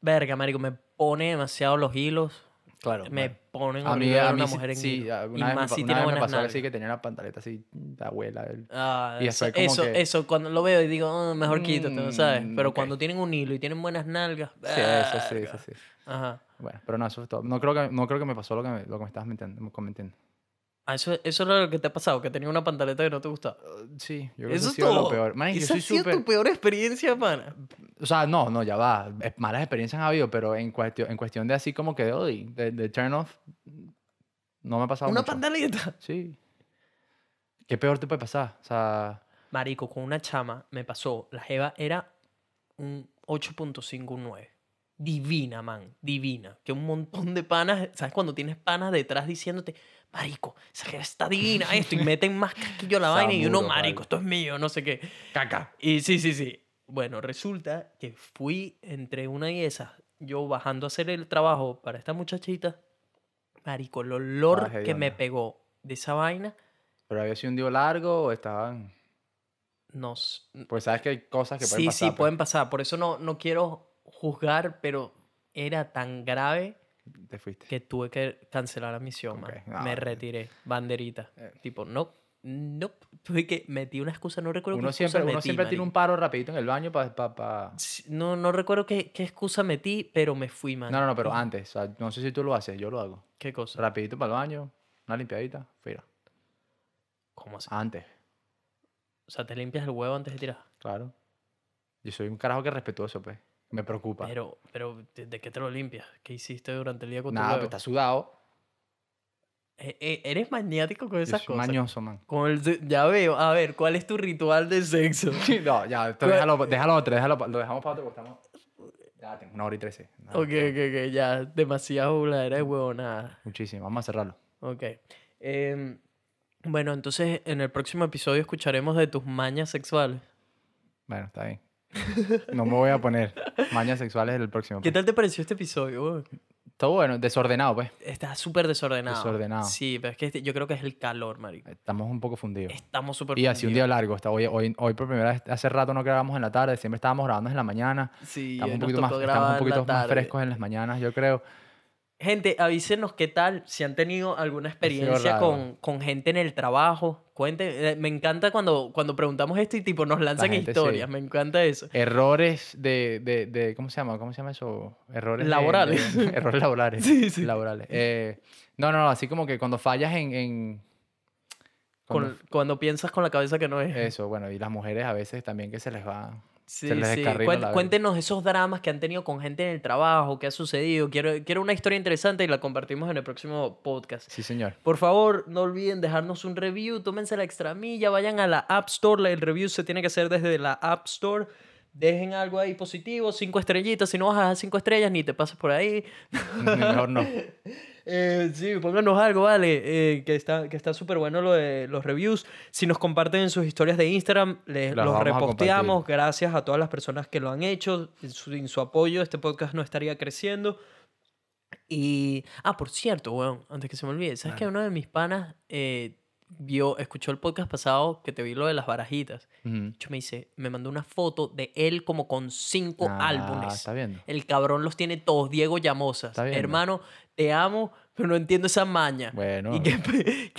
A: verga, marico, me pone demasiado los hilos.
B: Claro.
A: me ponen
B: A mí,
A: horrible
B: a mí
A: una
B: sí-
A: mujer en
B: sí, una
A: y
B: vez me
A: más
B: pa-
A: si
B: una
A: tiene
B: vez me
A: buenas
B: pasó
A: nalgas.
B: así que tenía una pantaleta así, de abuela. el-
A: Ah,
B: Y
A: eso,
B: después como
A: eso,
B: que-
A: eso, cuando lo veo y digo, "Ah, mejor quítate, ¿no sabes?
B: Mm,
A: Pero
B: ok.
A: cuando tienen un hilo y tienen buenas nalgas.
B: Sí, eso sí,
A: verga.
B: eso sí.
A: Ajá.
B: Bueno, pero no, eso es todo. No creo que, no creo que me pasó lo que me, lo que me estabas mintiendo- comentando.
A: Ah, eso, eso era lo que te ha pasado, que tenía una pantaleta que no te gustaba.
B: Uh, Sí, yo creo que
A: Eso
B: ha sido
A: todo.
B: lo peor. Man, yo
A: Esa
B: soy
A: ha sido tu peor experiencia, pana.
B: O sea, no, no, ya va. Es- Malas experiencias han habido, pero en cuestión, en cuestión de así como que, uy, de, de turn off, no me ha pasado
A: Una
B: mucho.
A: pantaleta.
B: Sí. ¿Qué peor te puede pasar? O sea,
A: Marico, con una chama me pasó. La Jeva era un 8.59. Divina, man. Divina. Que un montón de panas. ¿Sabes? Cuando tienes panas detrás diciéndote, Marico, esa Jeva está divina, <laughs> esto. Y meten más casquillo a la vaina. Y uno, Marico, esto es mío, no sé qué.
B: caca.
A: Y sí, sí, sí. Bueno, resulta que fui entre una y esas. Yo bajando a hacer el trabajo para esta muchachita. Marico, el olor que me pegó de esa vaina.
B: ¿Pero había sido un día largo o estaban...?
A: Nos,
B: Pues sabes que hay cosas que pueden
A: sí,
B: pasar.
A: sí,
B: pues.
A: pueden pasar. Por eso no, no quiero juzgar, pero era tan grave
B: Te fuiste.
A: que tuve que cancelar la misión, man.
B: Ok, no,
A: Me retiré. Banderita.
B: Eh.
A: Tipo, no, no. Tuve que metí una excusa, no recuerdo
B: Uno
A: qué
B: siempre,
A: excusa
B: uno
A: metí,
B: siempre tiene un paro rapidito en el baño para... Pa,
A: No, no recuerdo qué, qué excusa metí, pero me fui, man.
B: No, no, no, pero antes. O sea, no sé si tú lo haces, yo lo hago.
A: ¿Qué cosa?
B: Rapidito para el baño, una limpiadita, fuera.
A: ¿Cómo así?
B: Antes,
A: O sea, te limpias el huevo antes de tirar.
B: claro. Yo soy un carajo que es respetuoso, pues. Me preocupa.
A: Pero, pero, ¿de, qué te lo limpias? ¿Qué hiciste durante el día con
B: Nada,
A: tu
B: pues
A: huevo?
B: está sudado.
A: Eh, eh, ¿Eres maniático con esas cosas?
B: mañoso, man.
A: Con el se- ya veo. A ver, ¿cuál es tu ritual de sexo? <laughs>
B: no, ya, esto
A: ¿Cuál-
B: déjalo, déjalo otro, déjalo, lo dejamos para otro porque estamos... Ya, tengo una hora y trece.
A: Ok, ok, ok, ya. Demasiado burladera de huevo, nada.
B: Muchísimo, vamos a cerrarlo.
A: Ok. Em, bueno, entonces en el próximo episodio escucharemos de tus mañas sexuales.
B: Bueno, está bien. No me voy a poner mañas sexuales en el próximo.
A: ¿Qué
B: pues.
A: tal te pareció este episodio?
B: Todo bueno, desordenado, pues.
A: Está súper desordenado.
B: Desordenado.
A: Sí, pero es que este- yo creo que es el calor, marico.
B: Estamos un poco fundidos.
A: Estamos súper
B: Y así un
A: fundidos.
B: día largo. Está, hoy, hoy, hoy por primera vez, hace rato no grabamos en la tarde, siempre estábamos grabando en la mañana.
A: Sí,
B: Estamos un poquito, más, estamos un poquito más frescos en las mañanas, yo creo.
A: Gente, avísenos qué tal, si han tenido alguna experiencia con, con gente en el trabajo. Cuenten, eh, me encanta cuando, cuando preguntamos esto y tipo nos lanzan
B: gente,
A: historias,
B: sí.
A: me encanta eso.
B: Errores de, de, de- ¿cómo se llama? ¿Cómo se llama eso? Errores
A: Laborales.
B: de- <laughs> errores laborales. <laughs>
A: Sí, sí.
B: Laborales. Eh, no, no, no, así como que cuando fallas en... en cuando
A: piensas con la cabeza que no es.
B: Eso, bueno, y las mujeres a veces también que se les va...
A: Sí,
B: se les
A: sí. cuéntenos esos dramas que han tenido con gente en el trabajo, qué ha sucedido. Quiero, quiero una historia interesante y la compartimos en el próximo podcast.
B: Sí, señor.
A: Por favor, no olviden dejarnos un review, tómense la extramilla, vayan a la App Store, el review se tiene que hacer desde la App Store. Dejen algo ahí positivo, cinco estrellitas, si no vas a dejar cinco estrellas ni te pases por ahí. <laughs>
B: Mejor no. <laughs>
A: Eh, sí, pónganos algo, vale, eh, que está que está súper bueno lo de los reviews. Si nos comparten en sus historias de Instagram, les, los
B: a
A: reposteamos. Gracias a todas las personas que lo han hecho. Sin su, sin su apoyo, este podcast no estaría creciendo. Y, ah, por cierto, weón, antes que se me olvide, ¿sabes que uno de mis panas eh, vio, escuchó el podcast pasado que te vi lo de las barajitas?
B: Ujú.
A: Yo me dice, me mandó una foto de él como con cinco
B: Ah,
A: álbumes.
B: Está viendo.
A: El cabrón los tiene todos, Diego Llamosas. Hermano, te amo, pero no entiendo esa maña.
B: Bueno.
A: Y
B: que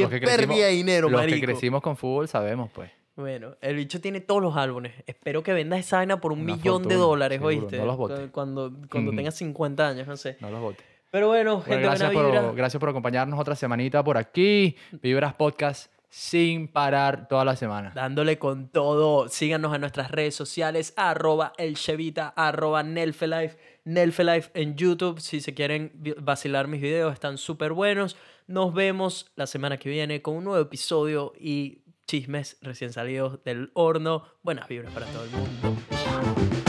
A: pérdida de dinero,
B: Los
A: marico.
B: que crecimos con fútbol sabemos, pues.
A: Bueno, el bicho tiene todos los álbumes. Espero que vendas esa vaina por un
B: Una
A: millón de dólares,
B: seguro,
A: ¿oíste?
B: no los botes.
A: Cu- Cuando, cuando tengas 50 años, no sé.
B: No los botes.
A: Pero bueno,
B: Bueno,
A: gente,
B: gracias,
A: buena vibra.
B: por, gracias por acompañarnos otra semanita por aquí. Vibras Podcast sin parar toda la semana.
A: Dándole con todo. Síganos en nuestras redes sociales, arroba elchevita, arroba Nelfelife, Nelfelife en YouTube. Si se quieren vacilar mis videos, están súper buenos. Nos vemos la semana que viene con un nuevo episodio y chismes recién salidos del horno. Buenas vibras para todo el mundo.